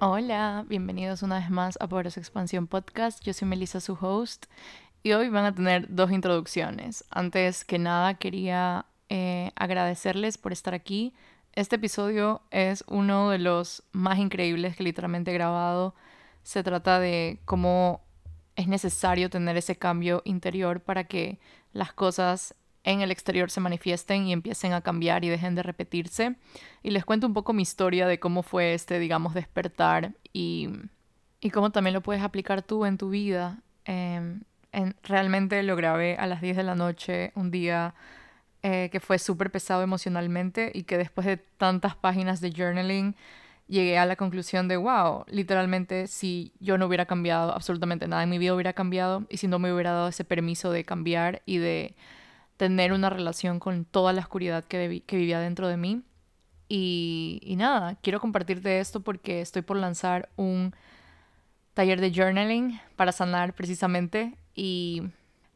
Hola, bienvenidos una vez más a Poderosa Expansión Podcast. Yo soy Melissa, su host, y hoy van a tener dos introducciones. Antes que nada, quería eh, agradecerles por estar aquí. Este episodio es uno de los más increíbles que literalmente he grabado. Se trata de cómo es necesario tener ese cambio interior para que las cosas en el exterior se manifiesten y empiecen a cambiar y dejen de repetirse. Y les cuento un poco mi historia de cómo fue este, digamos, despertar y, y cómo también lo puedes aplicar tú en tu vida. Em, en, realmente lo grabé a las 10 de la noche un día eh, que fue súper pesado emocionalmente y que después de tantas páginas de journaling llegué a la conclusión de, wow, literalmente si yo no hubiera cambiado absolutamente nada en mi vida hubiera cambiado y si no me hubiera dado ese permiso de cambiar y de tener una relación con toda la oscuridad que, vivía dentro de mí. Y, y, nada, quiero compartirte esto porque estoy por lanzar un taller de journaling para sanar precisamente y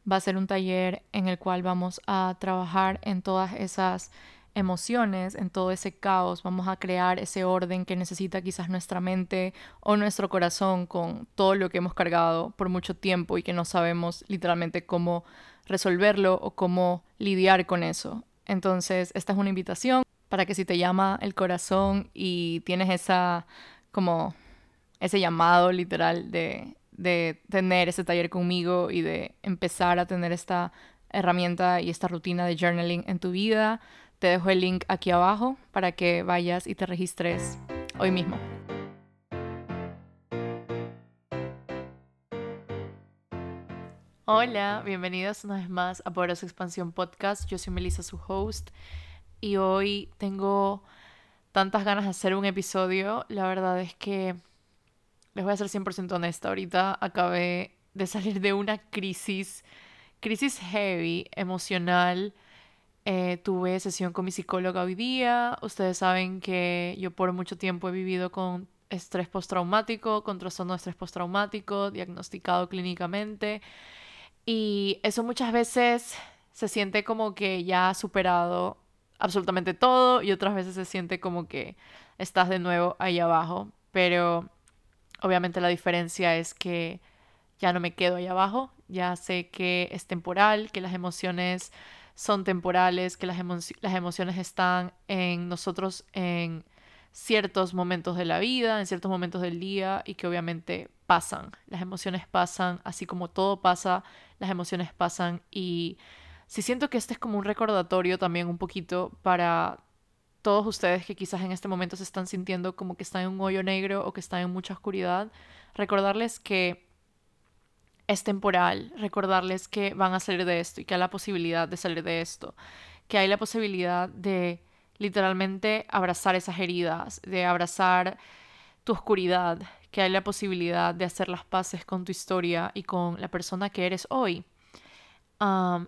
va a ser un taller en el cual vamos a trabajar en todas esas emociones, en todo ese caos, vamos a crear ese orden que necesita quizás nuestra mente o nuestro corazón con todo lo que hemos cargado por mucho tiempo y que no sabemos literalmente cómo resolverlo o cómo lidiar con eso. Entonces, esta es una invitación para que si te llama el corazón y tienes esa como ese llamado literal de, de tener ese taller conmigo y de empezar a tener esta herramienta y esta rutina de journaling en tu vida, te dejo el link aquí abajo para que vayas y te registres hoy mismo. Hola, bienvenidos una vez más a Poderosa Expansión Podcast. Yo soy Melissa, su host, y hoy tengo tantas ganas de hacer un episodio. La verdad es que les voy a ser 100% honesta. Ahorita acabé de salir de una crisis, crisis heavy, emocional. Eh, tuve sesión con mi psicóloga hoy día. Ustedes saben que yo por mucho tiempo he vivido con estrés postraumático, con trastorno de estrés postraumático, diagnosticado clínicamente. Y eso muchas veces se siente como que ya ha superado absolutamente todo y otras veces se siente como que estás de nuevo ahí abajo. Pero obviamente la diferencia es que ya no me quedo ahí abajo, ya sé que es temporal, que las emociones son temporales, que las, las emociones están en nosotros en ciertos momentos de la vida, en ciertos momentos del día y que obviamente pasan. Las emociones pasan, así como todo pasa, las emociones pasan y si siento que este es como un recordatorio también un poquito para todos ustedes que quizás en este momento se están sintiendo como que están en un hoyo negro o que están en mucha oscuridad, recordarles que es temporal, recordarles que van a salir de esto y que hay la posibilidad de salir de esto, que hay la posibilidad de literalmente abrazar esas heridas, de abrazar tu oscuridad, que hay la posibilidad de hacer las paces con tu historia y con la persona que eres hoy.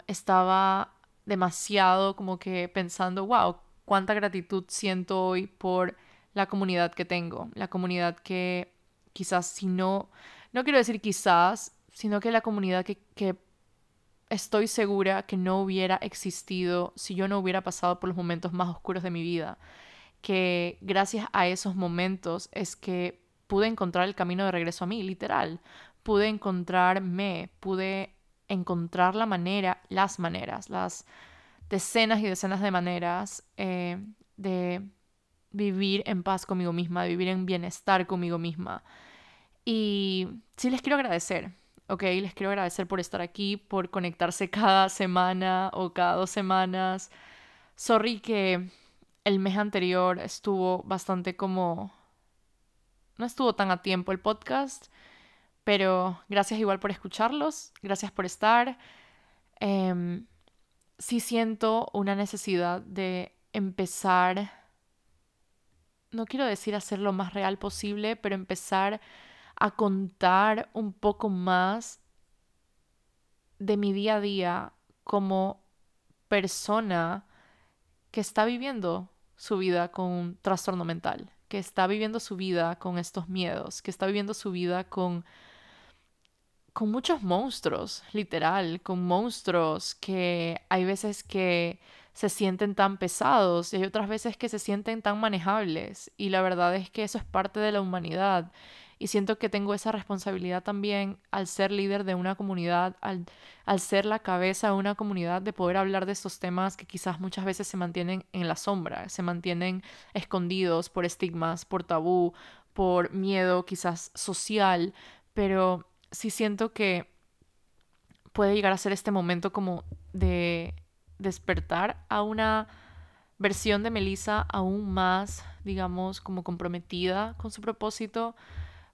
estaba demasiado como que pensando, wow, cuánta gratitud siento hoy por la comunidad que tengo, la comunidad que quizás si no, no quiero decir quizás, sino que la comunidad que, que estoy segura que no hubiera existido si yo no hubiera pasado por los momentos más oscuros de mi vida. Que gracias a esos momentos es que pude encontrar el camino de regreso a mí, literal. Pude encontrarme, pude encontrar la manera, las maneras, las decenas y decenas de maneras eh, de vivir en paz conmigo misma, de vivir en bienestar conmigo misma. Y sí les quiero agradecer, ¿ok? Les quiero agradecer por estar aquí, por conectarse cada semana o cada dos semanas. Sorry que el mes anterior estuvo bastante como... No estuvo tan a tiempo el podcast, pero gracias igual por escucharlos, gracias por estar. Em, sí siento una necesidad de empezar, no quiero decir hacer lo más real posible, pero empezar a contar un poco más de mi día a día como persona que está viviendo su vida con un trastorno mental, que está viviendo su vida con estos miedos, que está viviendo su vida con con muchos monstruos, literal, con monstruos que hay veces que se sienten tan pesados y hay otras veces que se sienten tan manejables. Y la verdad es que eso es parte de la humanidad y siento que tengo esa responsabilidad también al ser líder de una comunidad, al, al ser la cabeza de una comunidad, de poder hablar de estos temas que quizás muchas veces se mantienen en la sombra, se mantienen escondidos por estigmas, por tabú, por miedo quizás social, pero sí siento que puede llegar a ser este momento como de despertar a una versión de Melissa aún más, digamos, como comprometida con su propósito,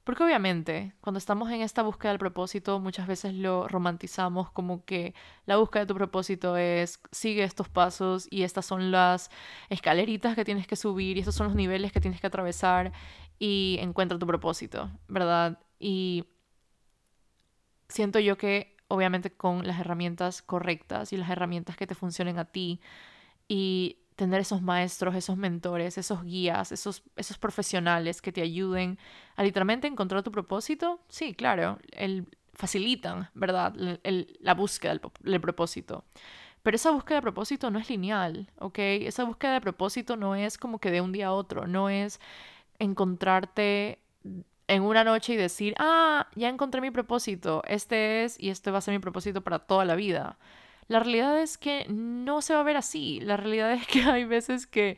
porque obviamente, cuando estamos en esta búsqueda del propósito, muchas veces lo romantizamos como que la búsqueda de tu propósito es sigue estos pasos y estas son las escaleritas que tienes que subir y estos son los niveles que tienes que atravesar y encuentra tu propósito, ¿verdad? Y siento yo que obviamente con las herramientas correctas y las herramientas que te funcionen a ti y tener esos maestros, esos mentores, esos guías, esos, esos profesionales que te ayuden a literalmente encontrar tu propósito, sí, claro, el, facilitan, ¿verdad? la búsqueda del, propósito. Pero esa búsqueda de propósito no es lineal, ¿ok? Esa búsqueda de propósito no es como que de un día a otro, no es encontrarte en una noche y decir, ah, ya encontré mi propósito, este es y este va a ser mi propósito para toda la vida. La realidad es que no se va a ver así. La realidad es que hay veces que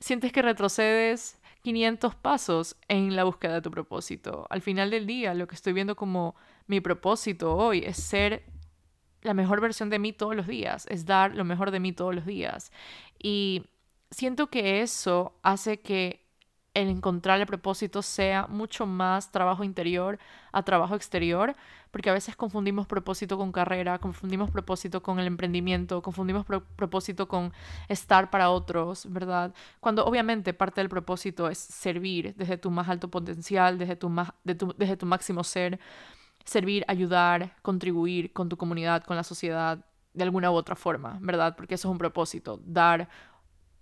sientes que retrocedes 500 pasos en la búsqueda de tu propósito. Al final del día, lo que estoy viendo como mi propósito hoy es ser la mejor versión de mí todos los días, es dar lo mejor de mí todos los días. Y siento que eso hace que el encontrar el propósito sea mucho más trabajo interior a trabajo exterior, porque a veces confundimos propósito con carrera, confundimos propósito con el emprendimiento, confundimos propósito con estar para otros, ¿verdad? Cuando obviamente parte del propósito es servir desde tu más alto potencial, desde tu, desde tu máximo ser, servir, ayudar, contribuir con tu comunidad, con la sociedad, de alguna u otra forma, ¿verdad? Porque eso es un propósito, dar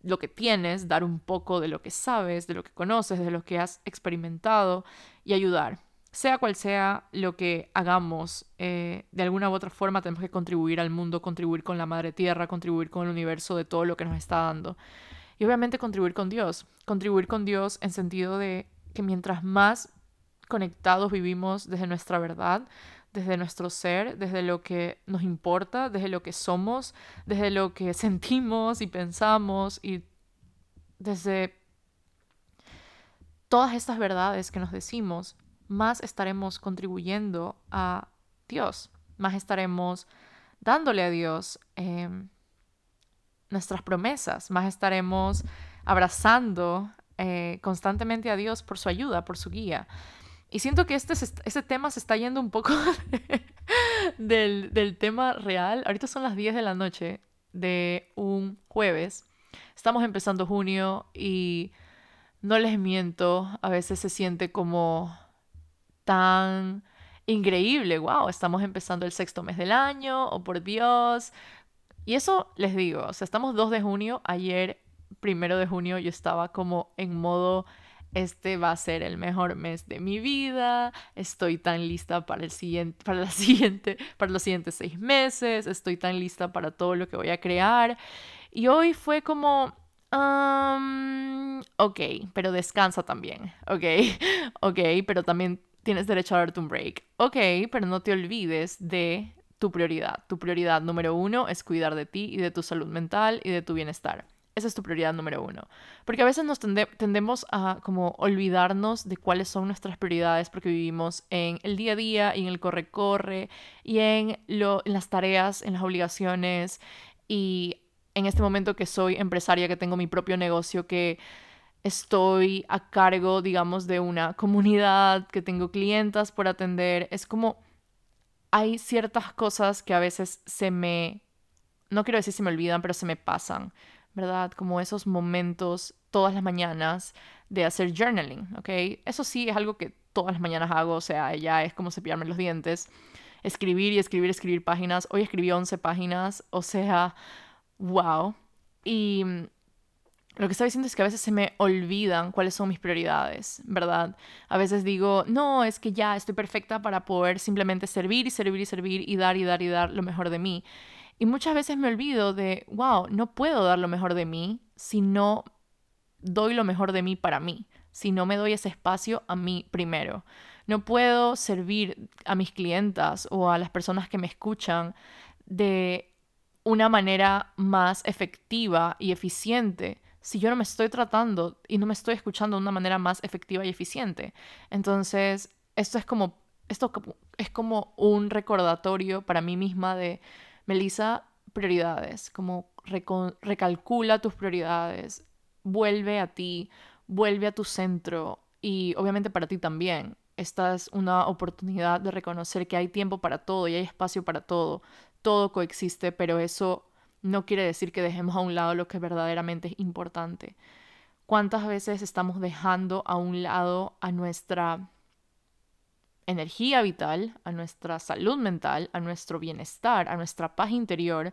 lo que tienes, dar un poco de lo que sabes, de lo que conoces, de lo que has experimentado y ayudar. Sea cual sea lo que hagamos, eh, de alguna u otra forma tenemos que contribuir al mundo, contribuir con la madre tierra, contribuir con el universo de todo lo que nos está dando. Y obviamente contribuir con Dios. Contribuir con Dios en sentido de que mientras más conectados vivimos desde nuestra verdad, desde nuestro ser, desde lo que nos importa, desde lo que somos, desde lo que sentimos y pensamos y desde todas estas verdades que nos decimos, más estaremos contribuyendo a Dios, más estaremos dándole a Dios em, nuestras promesas, más estaremos abrazando eh, constantemente a Dios por su ayuda, por su guía. Y siento que este, este tema se está yendo un poco del, del tema real. Ahorita son las 10 de la noche de un jueves. Estamos empezando junio y no les miento, a veces se siente como tan increíble. Wow, estamos empezando el sexto mes del año, oh por Dios. Y eso les digo, o sea, estamos 2 de junio, ayer, primero de junio, yo estaba como en modo este va a ser el mejor mes de mi vida, estoy tan lista para el siguiente, para para los siguientes seis meses, estoy tan lista para todo lo que voy a crear. Y hoy fue como, ok, pero descansa también, ok, ok, pero también tienes derecho a darte un break, ok, pero no te olvides de tu prioridad. Tu prioridad número uno es cuidar de ti y de tu salud mental y de tu bienestar. Esa es tu prioridad número uno. Porque a veces nos tendemos a como olvidarnos de cuáles son nuestras prioridades porque vivimos en el día a día y en el corre-corre y en, en las tareas, en las obligaciones y en este momento que soy empresaria, que tengo mi propio negocio, que estoy a cargo, digamos, de una comunidad, que tengo clientas por atender, es como hay ciertas cosas que a veces se me, no quiero decir se me olvidan, pero se me pasan ¿verdad? Como esos momentos todas las mañanas de hacer journaling, ¿ok? Eso sí es algo que todas las mañanas hago, o sea, ya es como cepillarme los dientes, escribir y escribir, escribir páginas. Hoy escribí 11 páginas, o sea, wow. Y mm, lo que estoy diciendo es que a veces se me olvidan cuáles son mis prioridades, ¿verdad? A veces digo, no, es que ya estoy perfecta para poder simplemente servir y servir y servir y dar y dar y dar lo mejor de mí. Y muchas veces me olvido de, wow, no puedo dar lo mejor de mí si no doy lo mejor de mí para mí, si no me doy ese espacio a mí primero. No puedo servir a mis clientas o a las personas que me escuchan de una manera más efectiva y eficiente si yo no me estoy tratando y no me estoy escuchando de una manera más efectiva y eficiente. Entonces, esto es como, esto es como un recordatorio para mí misma de, Melissa, prioridades, como recalcula tus prioridades, vuelve a ti, vuelve a tu centro y obviamente para ti también. Esta es una oportunidad de reconocer que hay tiempo para todo y hay espacio para todo. Todo coexiste, pero eso no quiere decir que dejemos a un lado lo que verdaderamente es importante. ¿Cuántas veces estamos dejando a un lado a nuestra energía vital, a nuestra salud mental, a nuestro bienestar, a nuestra paz interior,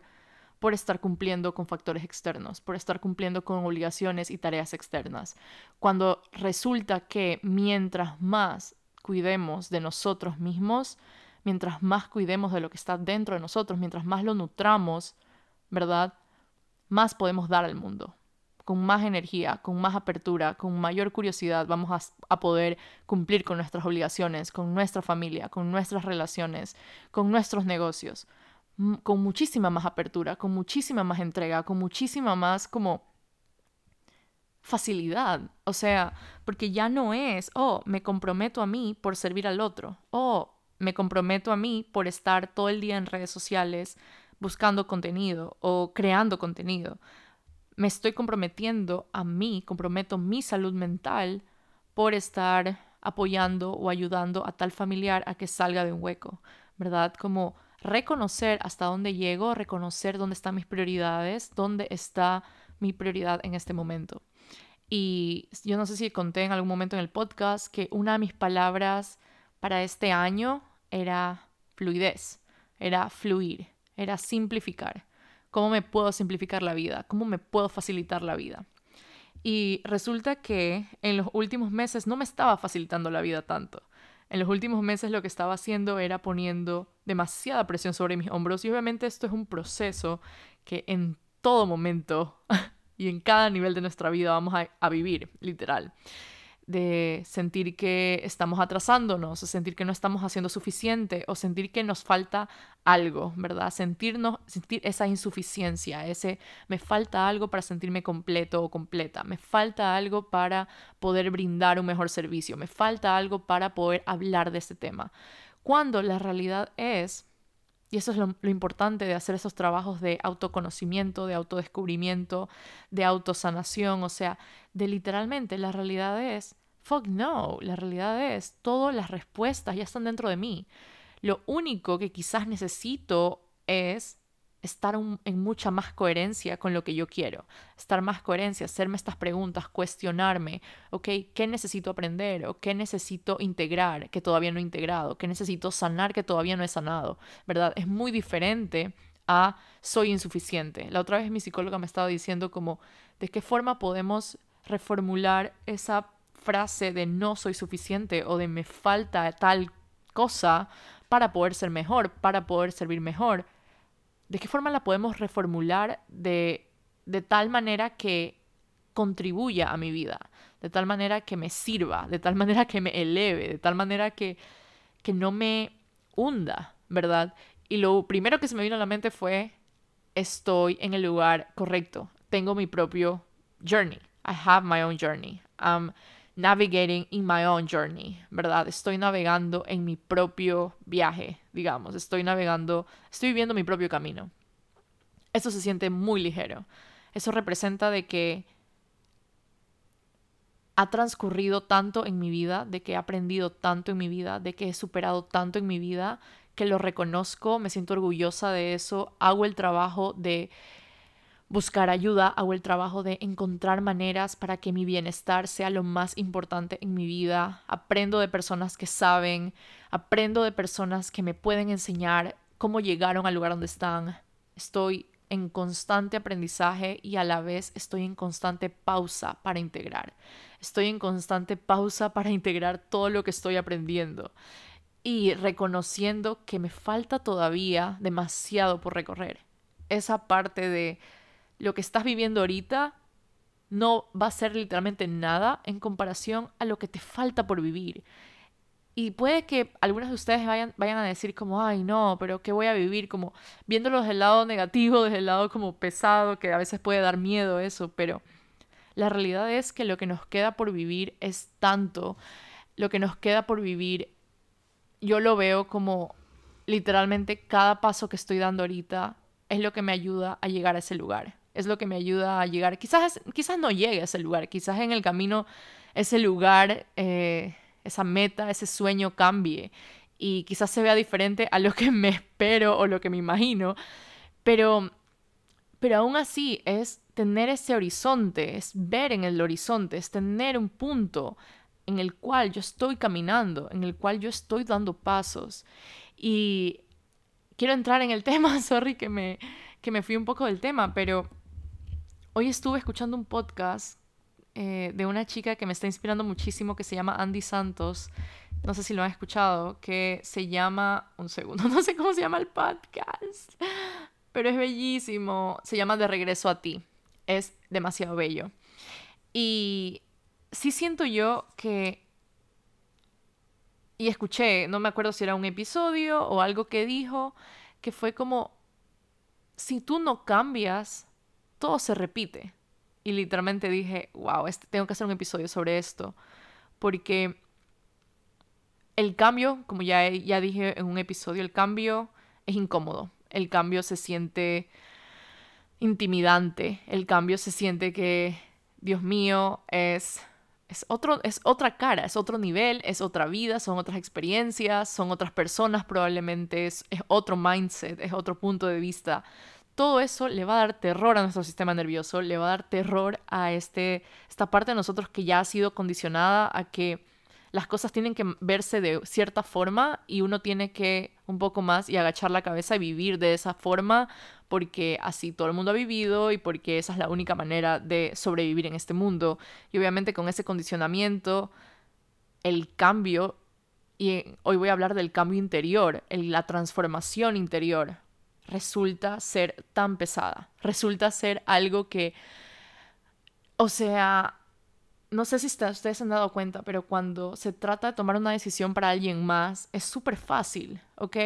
por estar cumpliendo con factores externos, por estar cumpliendo con obligaciones y tareas externas. Cuando resulta que mientras más cuidemos de nosotros mismos, mientras más cuidemos de lo que está dentro de nosotros, mientras más lo nutramos, ¿verdad? Más podemos dar al mundo. Con más energía, con más apertura, con mayor curiosidad, vamos a, a, poder cumplir con nuestras obligaciones, con nuestra familia, con nuestras relaciones, con nuestros negocios con muchísima más apertura, con muchísima más entrega, con muchísima más como facilidad. O sea, porque ya no es, oh, me comprometo a mí por servir al otro, oh, me comprometo a mí por estar todo el día en redes sociales buscando contenido o creando contenido. Me estoy comprometiendo a mí, comprometo mi salud mental por estar apoyando o ayudando a tal familiar a que salga de un hueco, ¿verdad? Como reconocer hasta dónde llego, reconocer dónde están mis prioridades, dónde está mi prioridad en este momento. Y yo no sé si conté en algún momento en el podcast que una de mis palabras para este año era fluidez, era fluir, era simplificar. ¿Cómo me puedo simplificar la vida? ¿Cómo me puedo facilitar la vida? Y resulta que en los últimos meses no me estaba facilitando la vida tanto. En los últimos meses lo que estaba haciendo era poniendo demasiada presión sobre mis hombros y obviamente esto es un proceso que en todo momento y en cada nivel de nuestra vida vamos a, vivir, literal de sentir que estamos atrasándonos, sentir que no estamos haciendo suficiente, o sentir que nos falta algo, ¿verdad? Sentirnos, sentir esa insuficiencia, ese me falta algo para sentirme completo o completa, me falta algo para poder brindar un mejor servicio, me falta algo para poder hablar de este tema. Cuando la realidad es y eso es lo, importante de hacer esos trabajos de autoconocimiento, de autodescubrimiento, de autosanación, o sea, de literalmente la realidad es, fuck no, la realidad es, todas las respuestas ya están dentro de mí. Lo único que quizás necesito es estar en mucha más coherencia con lo que yo quiero, estar más coherencia, hacerme estas preguntas, cuestionarme, ok, ¿qué necesito aprender o qué necesito integrar que todavía no he integrado? ¿Qué necesito sanar que todavía no he sanado? ¿Verdad? Es muy diferente a soy insuficiente. La otra vez mi psicóloga me estaba diciendo como, ¿de qué forma podemos reformular esa frase de no soy suficiente o de me falta tal cosa para poder ser mejor, para poder servir mejor? ¿De qué forma la podemos reformular de, de tal manera que contribuya a mi vida, de tal manera que me sirva, de tal manera que me eleve, de tal manera que, que no me hunda, ¿verdad? Y lo primero que se me vino a la mente fue, estoy en el lugar correcto, tengo mi propio journey, I have my own journey navigating in my own journey, ¿verdad? Estoy navegando en mi propio viaje, digamos, estoy navegando, estoy viviendo mi propio camino. Eso se siente muy ligero. Eso representa de que ha transcurrido tanto en mi vida, de que he aprendido tanto en mi vida, de que he superado tanto en mi vida, que lo reconozco, me siento orgullosa de eso, hago el trabajo de buscar ayuda, hago el trabajo de encontrar maneras para que mi bienestar sea lo más importante en mi vida, aprendo de personas que saben, aprendo de personas que me pueden enseñar cómo llegaron al lugar donde están. Estoy en constante aprendizaje y a la vez estoy en constante pausa para integrar. Estoy en constante pausa para integrar todo lo que estoy aprendiendo y reconociendo que me falta todavía demasiado por recorrer esa parte de lo que estás viviendo ahorita no va a ser literalmente nada en comparación a lo que te falta por vivir. Y puede que algunos de ustedes vayan, vayan a decir como, ay no, pero ¿qué voy a vivir? Como viéndolo desde el lado negativo, desde el lado como pesado, que a veces puede dar miedo eso, pero la realidad es que lo que nos queda por vivir es tanto, lo que nos queda por vivir, yo lo veo como literalmente cada paso que estoy dando ahorita es lo que me ayuda a llegar a ese lugar, es lo que me ayuda a llegar, quizás, quizás no llegue a ese lugar, quizás en el camino ese lugar... Eh, esa meta, ese sueño cambie y quizás se vea diferente a lo que me espero o lo que me imagino, pero, pero aún así es tener ese horizonte, es ver en el horizonte, es tener un punto en el cual yo estoy caminando, en el cual yo estoy dando pasos. Y quiero entrar en el tema, sorry que me, que me fui un poco del tema, pero hoy estuve escuchando un podcast eh, de una chica que me está inspirando muchísimo que se llama Andy Santos. No sé si lo han escuchado, que se llama, un segundo, no sé cómo se llama el podcast, pero es bellísimo. Se llama De regreso a ti. Es demasiado bello. Y sí siento yo que... Y escuché, no me acuerdo si era un episodio o algo que dijo, que fue como, si tú no cambias, todo se repite. Y literalmente dije, wow, este, tengo que hacer un episodio sobre esto, porque el cambio, como ya, ya dije en un episodio, el cambio es incómodo, el cambio se siente intimidante, el cambio se siente que, Dios mío, es, es, otro, es otra cara, es otro nivel, es otra vida, son otras experiencias, son otras personas probablemente, es, es otro mindset, es otro punto de vista todo eso le va a dar terror a nuestro sistema nervioso, le va a dar terror a este, esta parte de nosotros que ya ha sido condicionada a que las cosas tienen que verse de cierta forma y uno tiene que un poco más y agachar la cabeza y vivir de esa forma porque así todo el mundo ha vivido y porque esa es la única manera de sobrevivir en este mundo. Y obviamente con ese condicionamiento, el cambio, y hoy voy a hablar del cambio interior, la transformación interior, resulta ser tan pesada, resulta ser algo que, o sea, no sé si ustedes se han dado cuenta, pero cuando se trata de tomar una decisión para alguien más, es súper fácil, ¿ok?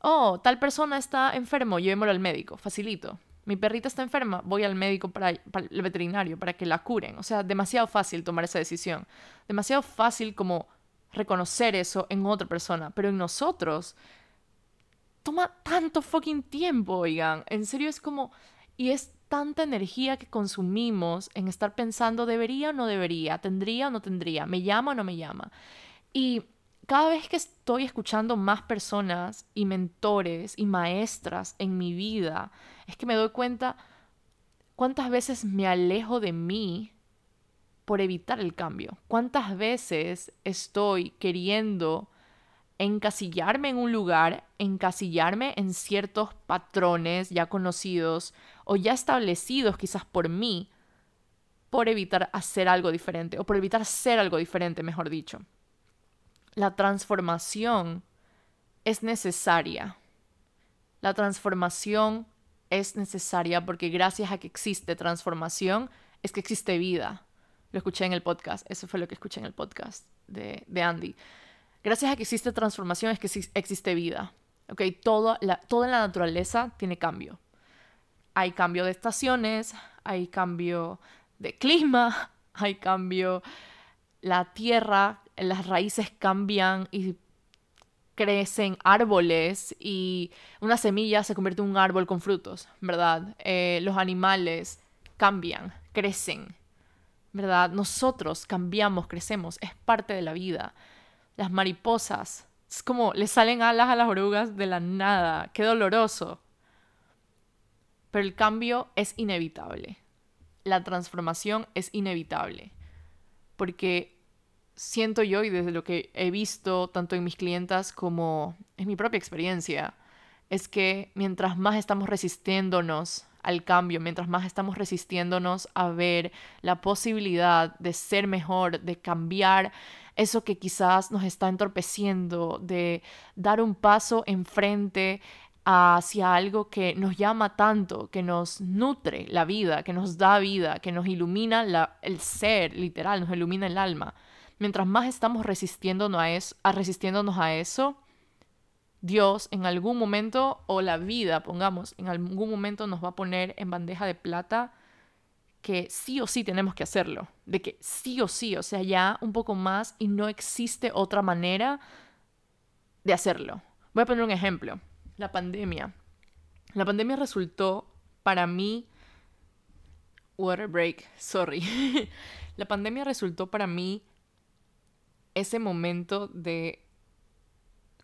Oh, tal persona está enfermo, llevémoslo al médico, facilito. Mi perrita está enferma, voy al médico para, para, el veterinario para que la curen. O sea, demasiado fácil tomar esa decisión. Demasiado fácil como reconocer eso en otra persona. Pero en nosotros toma tanto fucking tiempo, oigan. En serio es como... Y es tanta energía que consumimos en estar pensando, ¿debería o no debería? ¿Tendría o no tendría? ¿Me llama o no me llama? Y cada vez que estoy escuchando más personas y mentores y maestras en mi vida, es que me doy cuenta cuántas veces me alejo de mí por evitar el cambio. Cuántas veces estoy queriendo encasillarme en un lugar, encasillarme en ciertos patrones ya conocidos o ya establecidos quizás por mí, por evitar hacer algo diferente o por evitar ser algo diferente, mejor dicho. La transformación es necesaria. La transformación es necesaria porque gracias a que existe transformación es que existe vida. Lo escuché en el podcast, eso fue lo que escuché en el podcast de, de Andy. Gracias a que existe transformación es que existe vida. ¿okay? Todo la, toda la naturaleza tiene cambio. Hay cambio de estaciones, hay cambio de clima, hay cambio, la tierra, las raíces cambian y crecen árboles y una semilla se convierte en un árbol con frutos, ¿verdad? Eh, los animales cambian, crecen, ¿verdad? Nosotros cambiamos, crecemos, es parte de la vida las mariposas. Es como le salen alas a las orugas de la nada. Qué doloroso. Pero el cambio es inevitable. La transformación es inevitable. Porque siento yo, y desde lo que he visto tanto en mis clientas como en mi propia experiencia, es que mientras más estamos resistiéndonos al cambio, mientras más estamos resistiéndonos a ver la posibilidad de ser mejor, de cambiar eso que quizás nos está entorpeciendo, de dar un paso enfrente hacia algo que nos llama tanto, que nos nutre la vida, que nos da vida, que nos ilumina la, el ser, literal, nos ilumina el alma. Mientras más estamos resistiéndonos a, eso, a resistiéndonos a eso, Dios en algún momento, o la vida, pongamos, en algún momento nos va a poner en bandeja de plata que sí o sí tenemos que hacerlo, de que sí o sí, o sea, ya un poco más y no existe otra manera de hacerlo. Voy a poner un ejemplo, la pandemia. La pandemia resultó para mí, water break, sorry, la pandemia resultó para mí ese momento de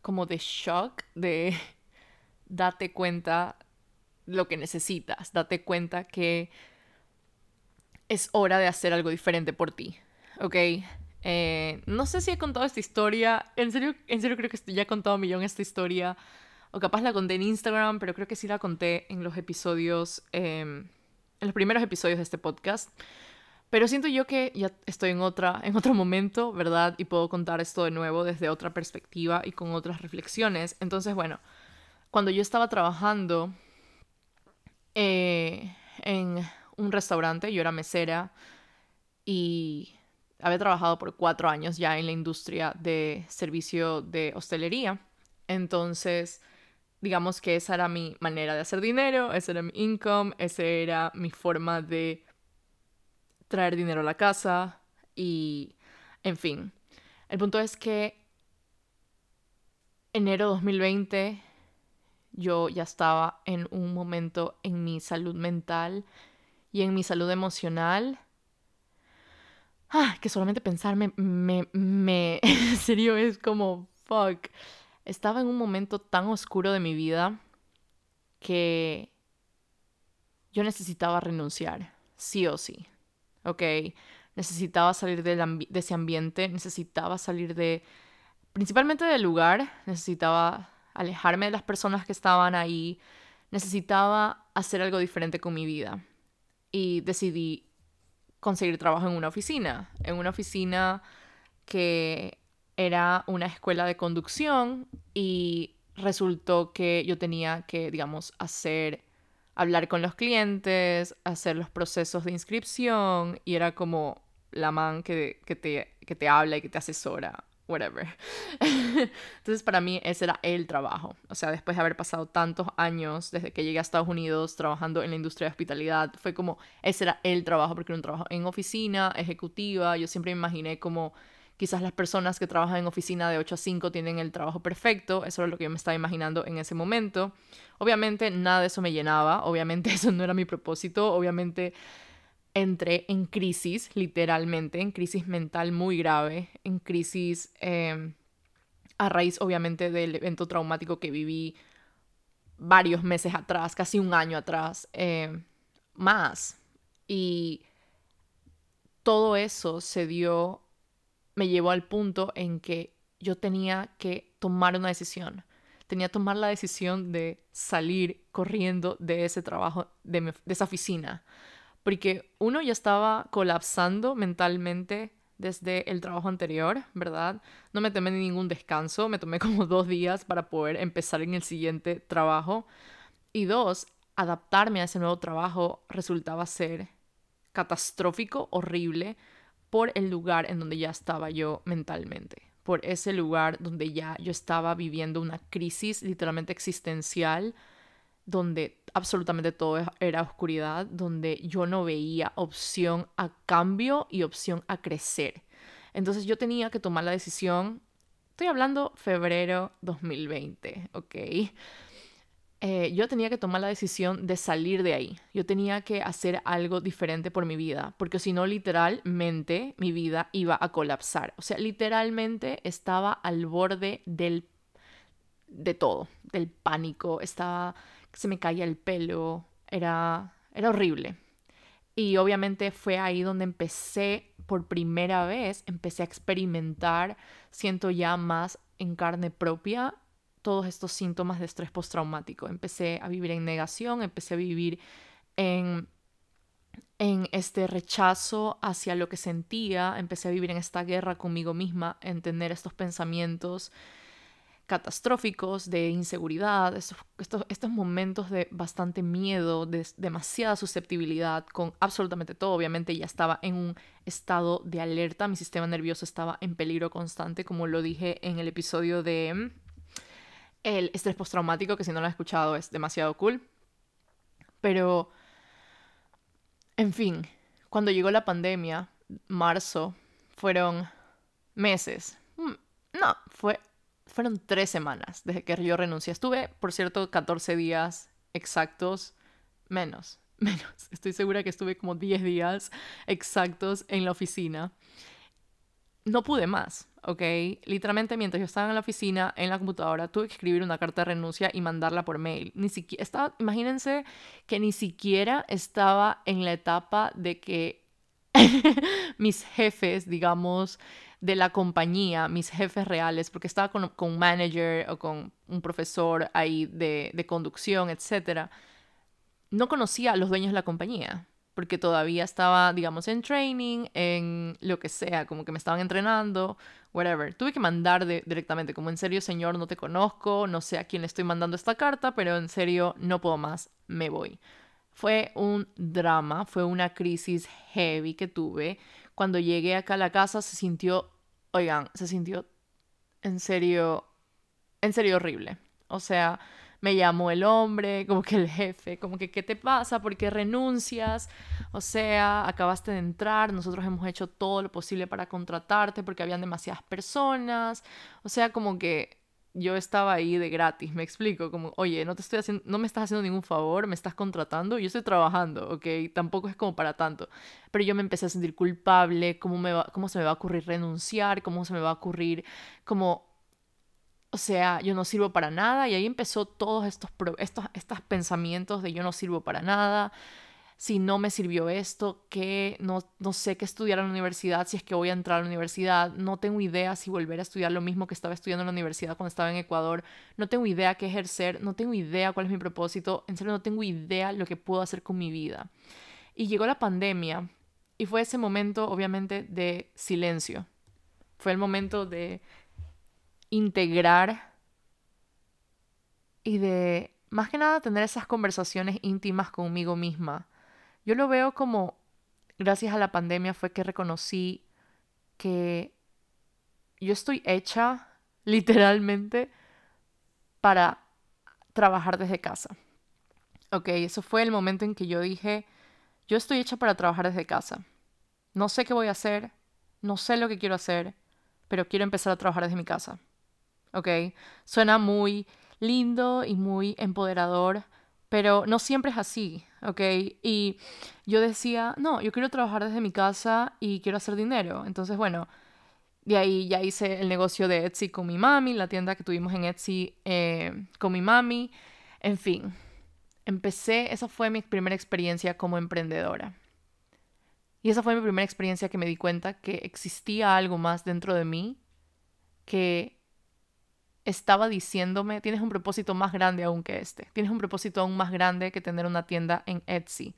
como de shock, de date cuenta lo que necesitas, date cuenta que es hora de hacer algo diferente por ti, ¿ok? Eh, no sé si he contado esta historia, en serio, en serio creo que ya he contado un millón esta historia, o capaz la conté en Instagram, pero creo que sí la conté en los episodios, em, en los primeros episodios de este podcast. Pero siento yo que ya estoy en, otra, en otro momento, ¿verdad? Y puedo contar esto de nuevo desde otra perspectiva y con otras reflexiones. Entonces, bueno, cuando yo estaba trabajando eh, en un restaurante, yo era mesera y había trabajado por cuatro años ya en la industria de servicio de hostelería. Entonces, digamos que esa era mi manera de hacer dinero, ese era mi income, esa era mi forma de traer dinero a la casa y, en fin. El punto es que enero 2020 yo ya estaba en un momento en mi salud mental y en mi salud emocional. Ah, que solamente pensarme me, me, en serio es como, fuck. Estaba en un momento tan oscuro de mi vida que yo necesitaba renunciar, sí o sí, ¿ok? Necesitaba salir de, ese ambiente, necesitaba salir de, principalmente del lugar, necesitaba alejarme de las personas que estaban ahí, necesitaba hacer algo diferente con mi vida y decidí conseguir trabajo en una oficina, en una oficina que era una escuela de conducción y resultó que yo tenía que, digamos, hacer, hablar con los clientes, hacer los procesos de inscripción y era como la man que, que, te, que te habla y que te asesora whatever. Entonces para mí ese era el trabajo. O sea, después de haber pasado tantos años desde que llegué a Estados Unidos trabajando en la industria de hospitalidad, fue como ese era el trabajo porque era un trabajo en oficina, ejecutiva. Yo siempre me imaginé como quizás las personas que trabajan en oficina de 8 a 5 tienen el trabajo perfecto. Eso era lo que yo me estaba imaginando en ese momento. Obviamente nada de eso me llenaba. Obviamente eso no era mi propósito. Obviamente entré en crisis, literalmente, en crisis mental muy grave, en crisis em, a raíz, obviamente, del evento traumático que viví varios meses atrás, casi un año atrás, em, más. Y todo eso se dio, me llevó al punto en que yo tenía que tomar una decisión. Tenía que tomar la decisión de salir corriendo de ese trabajo, de esa oficina porque uno ya estaba colapsando mentalmente desde el trabajo anterior, ¿verdad? No me tomé ningún descanso, me tomé como dos días para poder empezar en el siguiente trabajo. Y dos, adaptarme a ese nuevo trabajo resultaba ser catastrófico, horrible, por el lugar en donde ya estaba yo mentalmente, por ese lugar donde ya yo estaba viviendo una crisis literalmente existencial donde absolutamente todo era oscuridad, donde yo no veía opción a cambio y opción a crecer. Entonces yo tenía que tomar la decisión, estoy hablando febrero 2020, ¿ok? Eh, yo tenía que tomar la decisión de salir de ahí. Yo tenía que hacer algo diferente por mi vida, porque si no, literalmente mi vida iba a colapsar. O sea, literalmente estaba al borde del, de todo, del pánico, estaba se me caía el pelo, era, era horrible. Y obviamente fue ahí donde empecé por primera vez, empecé a experimentar, siento ya más en carne propia todos estos síntomas de estrés postraumático. Empecé a vivir en negación, empecé a vivir en, en este rechazo hacia lo que sentía, empecé a vivir en esta guerra conmigo misma, en tener estos pensamientos catastróficos, de inseguridad, estos, estos, momentos de bastante miedo, de demasiada susceptibilidad con absolutamente todo. Obviamente ya estaba en un estado de alerta, mi sistema nervioso estaba en peligro constante, como lo dije en el episodio de mm, el estrés postraumático, que si no lo has escuchado es demasiado cool. Pero, en fin, cuando llegó la pandemia, marzo, fueron meses. Mm, no, fue fueron tres semanas desde que yo renuncié. Estuve, por cierto, 14 días exactos, menos, menos. Estoy segura que estuve como 10 días exactos en la oficina. No pude más, ¿ok? Literalmente mientras yo estaba en la oficina, en la computadora, tuve que escribir una carta de renuncia y mandarla por mail. Ni siquiera, estaba, imagínense que ni siquiera estaba en la etapa de que mis jefes, digamos, de la compañía, mis jefes reales, porque estaba con, un manager o con un profesor ahí de, de conducción, etc., no conocía a los dueños de la compañía, porque todavía estaba, digamos, en training, en lo que sea, como que me estaban entrenando, whatever. Tuve que mandar directamente, como en serio, señor, no te conozco, no sé a quién le estoy mandando esta carta, pero en serio, no puedo más, me voy. Fue un drama, fue una crisis heavy que tuve cuando llegué acá a la casa se sintió, oigan, se sintió en serio, en serio horrible. O sea, me llamó el hombre, como que el jefe, como que, ¿qué te pasa? ¿Por qué renuncias? O sea, acabaste de entrar, nosotros hemos hecho todo lo posible para contratarte porque habían demasiadas personas. O sea, como que yo estaba ahí de gratis, me explico, como, oye, no te estoy haciendo, no me estás haciendo ningún favor, me estás contratando, yo estoy trabajando, ¿ok? Tampoco es como para tanto. Pero yo me empecé a sentir culpable, ¿cómo, me va, cómo se me va a ocurrir renunciar? ¿Cómo se me va a ocurrir como, o sea, yo no sirvo para nada? Y ahí empezó todos estos, estos, estos pensamientos de yo no sirvo para nada si no me sirvió esto, que no, no sé qué estudiar en la universidad, si es que voy a entrar a la universidad, no tengo idea si volver a estudiar lo mismo que estaba estudiando en la universidad cuando estaba en Ecuador, no tengo idea qué ejercer, no tengo idea cuál es mi propósito, en serio no tengo idea lo que puedo hacer con mi vida. Y llegó la pandemia y fue ese momento obviamente de silencio, fue el momento de integrar y de más que nada tener esas conversaciones íntimas conmigo misma yo lo veo como, gracias a la pandemia fue que reconocí que yo estoy hecha literalmente para trabajar desde casa. Ok, eso fue el momento en que yo dije, yo estoy hecha para trabajar desde casa. No sé qué voy a hacer, no sé lo que quiero hacer, pero quiero empezar a trabajar desde mi casa. Ok, suena muy lindo y muy empoderador, pero no siempre es así, ¿ok? Y yo decía, no, yo quiero trabajar desde mi casa y quiero hacer dinero. Entonces, bueno, de ahí ya hice el negocio de Etsy con mi mami, la tienda que tuvimos en Etsy eh, con mi mami. En fin, empecé, esa fue mi primera experiencia como emprendedora. Y esa fue mi primera experiencia que me di cuenta que existía algo más dentro de mí que estaba diciéndome, tienes un propósito más grande aún que este, tienes un propósito aún más grande que tener una tienda en Etsy,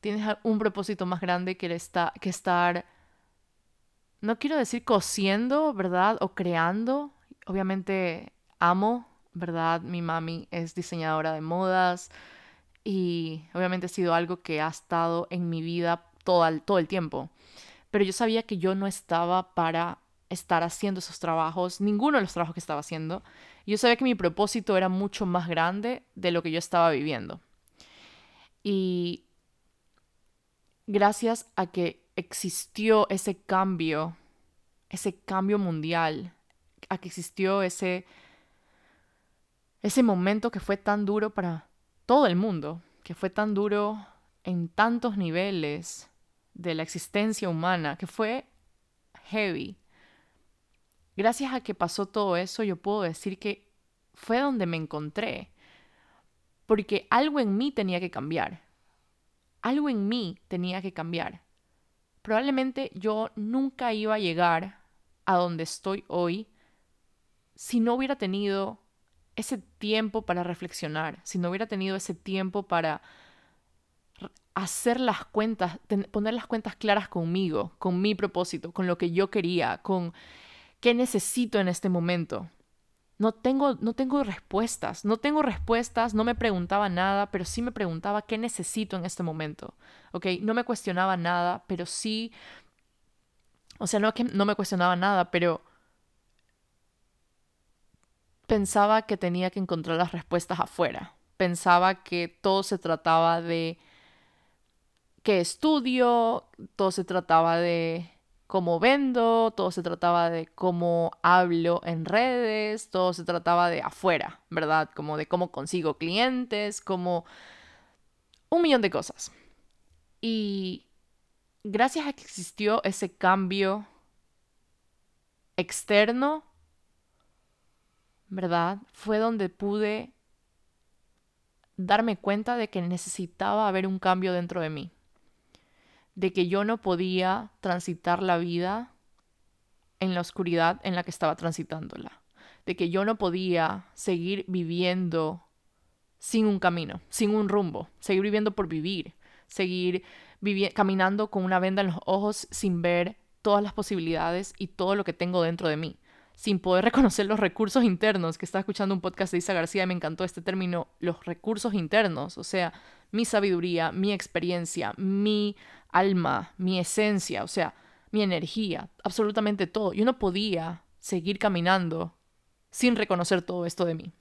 tienes un propósito más grande que, que estar, no quiero decir cosiendo, ¿verdad? O creando, obviamente amo, ¿verdad? Mi mami es diseñadora de modas y obviamente ha sido algo que ha estado en mi vida todo todo el tiempo, pero yo sabía que yo no estaba para estar haciendo esos trabajos, ninguno de los trabajos que estaba haciendo. Yo sabía que mi propósito era mucho más grande de lo que yo estaba viviendo. Y gracias a que existió ese cambio, ese cambio mundial, a que existió ese, ese momento que fue tan duro para todo el mundo, que fue tan duro en tantos niveles de la existencia humana, que fue heavy, gracias a que pasó todo eso, yo puedo decir que fue donde me encontré. Porque algo en mí tenía que cambiar. Algo en mí tenía que cambiar. Probablemente yo nunca iba a llegar a donde estoy hoy si no hubiera tenido ese tiempo para reflexionar, si no hubiera tenido ese tiempo para hacer las cuentas, poner las cuentas claras conmigo, con mi propósito, con lo que yo quería, con ¿Qué necesito en este momento? no tengo, no tengo respuestas, no tengo respuestas, no me preguntaba nada, pero sí me preguntaba qué necesito en este momento, ¿ok? No me cuestionaba nada, pero sí, o sea, no que no me cuestionaba nada, pero pensaba que tenía que encontrar las respuestas afuera, pensaba que todo se trataba de qué estudio, todo se trataba de cómo vendo, todo se trataba de cómo hablo en redes, todo se trataba de afuera, ¿verdad? Como de cómo consigo clientes, como un millón de cosas. Y gracias a que existió ese cambio externo, ¿verdad? Fue donde pude darme cuenta de que necesitaba haber un cambio dentro de mí de que yo no podía transitar la vida en la oscuridad en la que estaba transitándola, de que yo no podía seguir viviendo sin un camino, sin un rumbo, seguir viviendo por vivir, seguir caminando con una venda en los ojos sin ver todas las posibilidades y todo lo que tengo dentro de mí, sin poder reconocer los recursos internos, que estaba escuchando un podcast de Isa García y me encantó este término, los recursos internos, o sea, mi sabiduría, mi experiencia, mi alma, mi esencia, o sea, mi energía, absolutamente todo. Yo no podía seguir caminando sin reconocer todo esto de mí.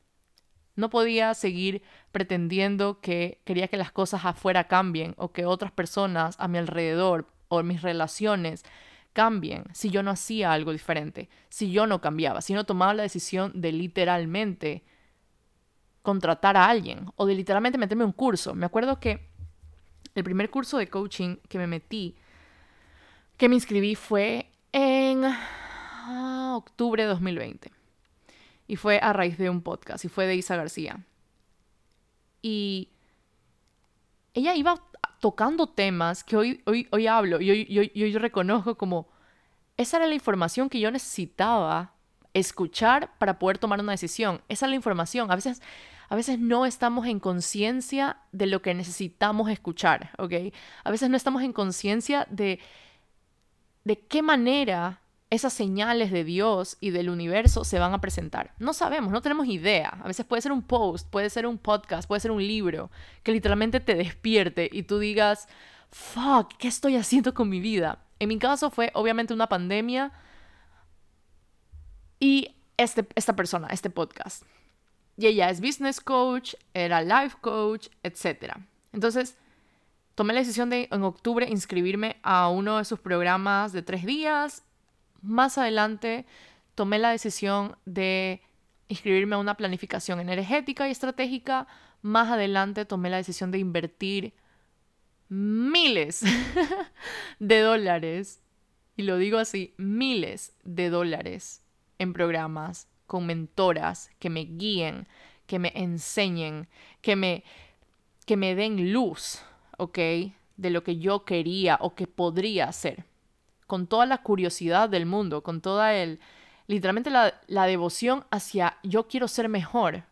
No podía seguir pretendiendo que quería que las cosas afuera cambien o que otras personas a mi alrededor o mis relaciones cambien si yo no hacía algo diferente, si yo no cambiaba, si no tomaba la decisión de literalmente contratar a alguien o de literalmente meterme un curso. Me acuerdo que el primer curso de coaching que me metí, que me inscribí fue en ah, octubre de 2020. Y fue a raíz de un podcast y fue de Isa García. Y ella iba tocando temas que hoy, hoy, hoy hablo y hoy, hoy, hoy reconozco como esa era la información que yo necesitaba escuchar para poder tomar una decisión. Esa es la información. A veces a veces no estamos en conciencia de lo que necesitamos escuchar, ¿ok? A veces no estamos en conciencia de, de qué manera esas señales de Dios y del universo se van a presentar. No sabemos, no tenemos idea. A veces puede ser un post, puede ser un podcast, puede ser un libro que literalmente te despierte y tú digas, fuck, ¿qué estoy haciendo con mi vida? En mi caso fue obviamente una pandemia y este, esta persona, este podcast. Y ella es business coach, era life coach, etc. Entonces, tomé la decisión de en octubre inscribirme a uno de sus programas de tres días. Más adelante, tomé la decisión de inscribirme a una planificación energética y estratégica. Más adelante, tomé la decisión de invertir miles de dólares, y lo digo así, miles de dólares en programas con mentoras que me guíen, que me enseñen, que me, que me den luz, ¿ok? De lo que yo quería o que podría hacer. Con toda la curiosidad del mundo, con toda el, literalmente la, la devoción hacia yo quiero ser mejor,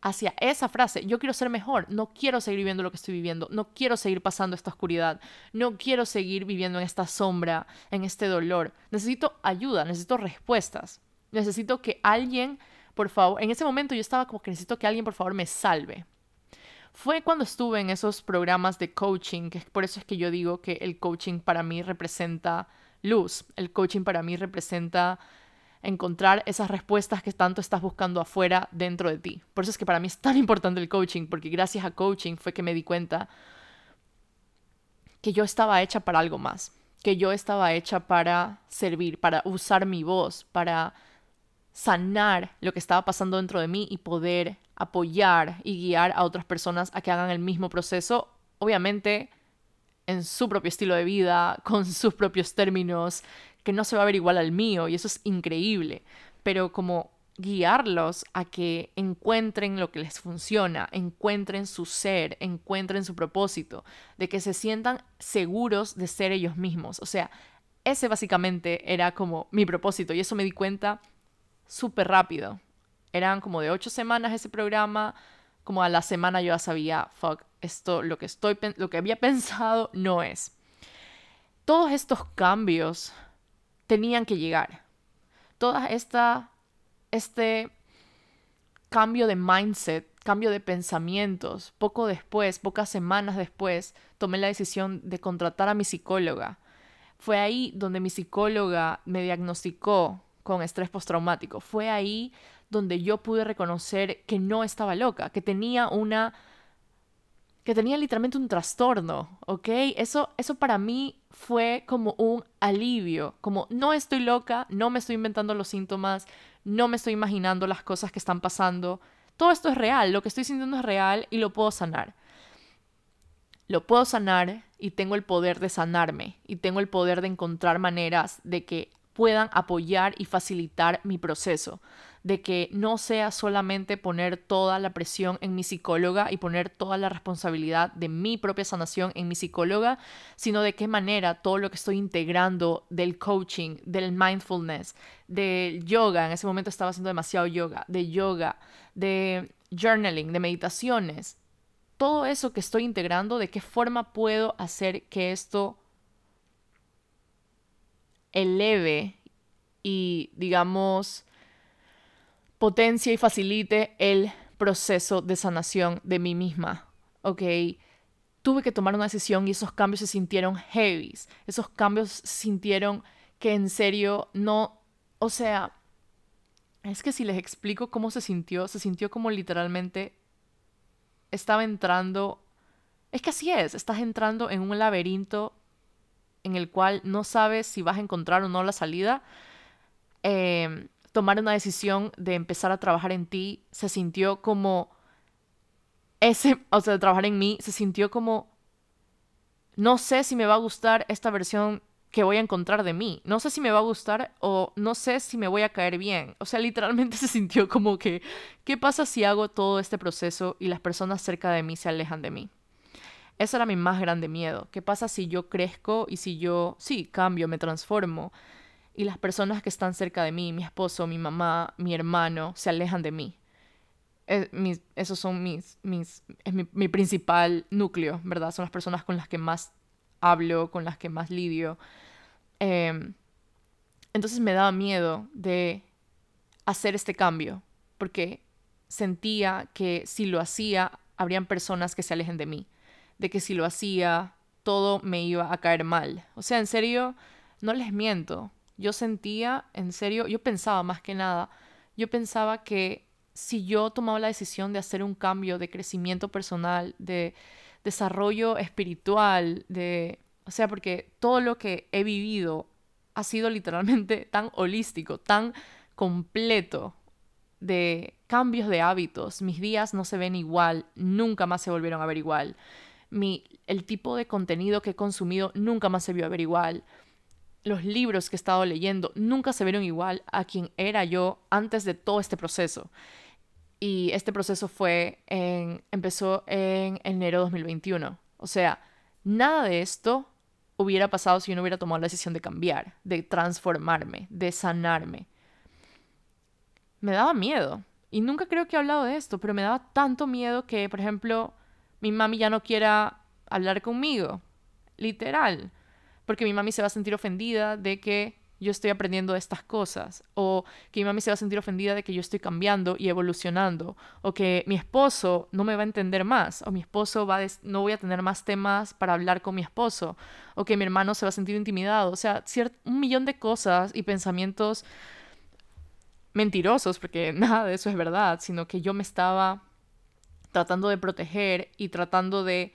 hacia esa frase, yo quiero ser mejor, no quiero seguir viviendo lo que estoy viviendo, no quiero seguir pasando esta oscuridad, no quiero seguir viviendo en esta sombra, en este dolor, necesito ayuda, necesito respuestas. Necesito que alguien, por favor, en ese momento yo estaba como que necesito que alguien, por favor, me salve. Fue cuando estuve en esos programas de coaching, que por eso es que yo digo que el coaching para mí representa luz, el coaching para mí representa encontrar esas respuestas que tanto estás buscando afuera dentro de ti. Por eso es que para mí es tan importante el coaching, porque gracias a coaching fue que me di cuenta que yo estaba hecha para algo más, que yo estaba hecha para servir, para usar mi voz, para sanar lo que estaba pasando dentro de mí y poder apoyar y guiar a otras personas a que hagan el mismo proceso, obviamente en su propio estilo de vida, con sus propios términos, que no se va a ver igual al mío y eso es increíble, pero como guiarlos a que encuentren lo que les funciona, encuentren su ser, encuentren su propósito, de que se sientan seguros de ser ellos mismos. O sea, ese básicamente era como mi propósito y eso me di cuenta súper rápido. Eran como de ocho semanas ese programa, como a la semana yo ya sabía, fuck, esto lo que estoy lo que había pensado no es. Todos estos cambios tenían que llegar. Toda esta este cambio de mindset, cambio de pensamientos. Poco después, pocas semanas después, tomé la decisión de contratar a mi psicóloga. Fue ahí donde mi psicóloga me diagnosticó con estrés postraumático. Fue ahí donde yo pude reconocer que no estaba loca, que tenía una que tenía literalmente un trastorno, ¿ok? Eso, eso para mí fue como un alivio, como no estoy loca, no me estoy inventando los síntomas, no me estoy imaginando las cosas que están pasando, todo esto es real, lo que estoy sintiendo es real y lo puedo sanar. Lo puedo sanar y tengo el poder de sanarme y tengo el poder de encontrar maneras de que puedan apoyar y facilitar mi proceso, de que no sea solamente poner toda la presión en mi psicóloga y poner toda la responsabilidad de mi propia sanación en mi psicóloga, sino de qué manera todo lo que estoy integrando del coaching, del mindfulness, del yoga, en ese momento estaba haciendo demasiado yoga, de yoga, de journaling, de meditaciones, todo eso que estoy integrando, de qué forma puedo hacer que esto eleve y, digamos, potencia y facilite el proceso de sanación de mí misma. ¿Ok? Tuve que tomar una decisión y esos cambios se sintieron heavy. Esos cambios se sintieron que en serio no. O sea, es que si les explico cómo se sintió, se sintió como literalmente estaba entrando. Es que así es, estás entrando en un laberinto en el cual no sabes si vas a encontrar o no la salida, em, tomar una decisión de empezar a trabajar en ti se sintió como ese, o sea, de trabajar en mí, se sintió como, no sé si me va a gustar esta versión que voy a encontrar de mí. No sé si me va a gustar o no sé si me voy a caer bien. O sea, literalmente se sintió como que, ¿qué pasa si hago todo este proceso y las personas cerca de mí se alejan de mí? Ese era mi más grande miedo. ¿Qué pasa si yo crezco y si yo, sí, cambio, me transformo? Y las personas que están cerca de mí, mi esposo, mi mamá, mi hermano, se alejan de mí. Es, mis, esos son mis, mis, es mi, principal núcleo, ¿verdad? Son las personas con las que más hablo, con las que más lidio. Em, entonces me daba miedo de hacer este cambio, porque sentía que si lo hacía, habrían personas que se alejen de mí de que si lo hacía, todo me iba a caer mal. O sea, en serio, no les miento. Yo sentía, en serio, yo pensaba más que nada, yo pensaba que si yo tomaba la decisión de hacer un cambio de crecimiento personal, de desarrollo espiritual, de, o sea, porque todo lo que he vivido ha sido literalmente tan holístico, tan completo de cambios de hábitos. Mis días no se ven igual, nunca más se volvieron a ver igual el tipo de contenido que he consumido nunca más se vio a ver igual. Los libros que he estado leyendo nunca se vieron igual a quien era yo antes de todo este proceso. Y este proceso fue empezó en enero de 2021. O sea, nada de esto hubiera pasado si yo no hubiera tomado la decisión de cambiar, de transformarme, de sanarme. Me daba miedo. Y nunca creo que he hablado de esto, pero me daba tanto miedo que, por ejemplo, mi mami ya no quiera hablar conmigo. Literal. Porque mi mami se va a sentir ofendida de que yo estoy aprendiendo estas cosas. O que mi mami se va a sentir ofendida de que yo estoy cambiando y evolucionando. O que mi esposo no me va a entender más. O mi esposo va a no voy a tener más temas para hablar con mi esposo. O que mi hermano se va a sentir intimidado. O sea, un millón de cosas y pensamientos mentirosos, porque nada de eso es verdad, sino que yo me estaba tratando de proteger y tratando de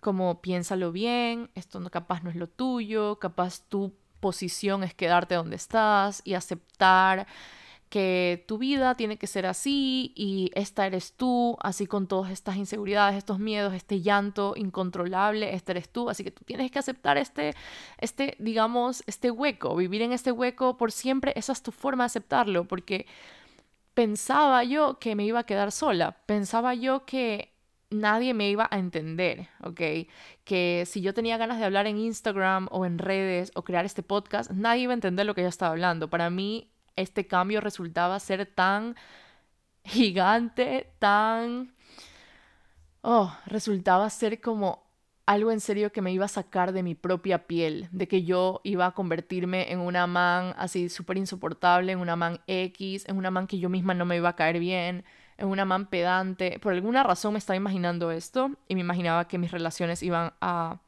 como piénsalo bien, esto no, capaz no es lo tuyo, capaz tu posición es quedarte donde estás y aceptar que tu vida tiene que ser así y esta eres tú, así con todas estas inseguridades, estos miedos, este llanto incontrolable, esta eres tú, así que tú tienes que aceptar este, este, digamos, este hueco, vivir en este hueco por siempre, esa es tu forma de aceptarlo, porque pensaba yo que me iba a quedar sola, pensaba yo que nadie me iba a entender, ¿ok? Que si yo tenía ganas de hablar en Instagram o en redes o crear este podcast, nadie iba a entender lo que yo estaba hablando. Para mí, este cambio resultaba ser tan gigante, tan... Oh, resultaba ser como algo en serio que me iba a sacar de mi propia piel, de que yo iba a convertirme en una man así súper insoportable, en una man X, en una man que yo misma no me iba a caer bien, en una man pedante. Por alguna razón me estaba imaginando esto y me imaginaba que mis relaciones iban a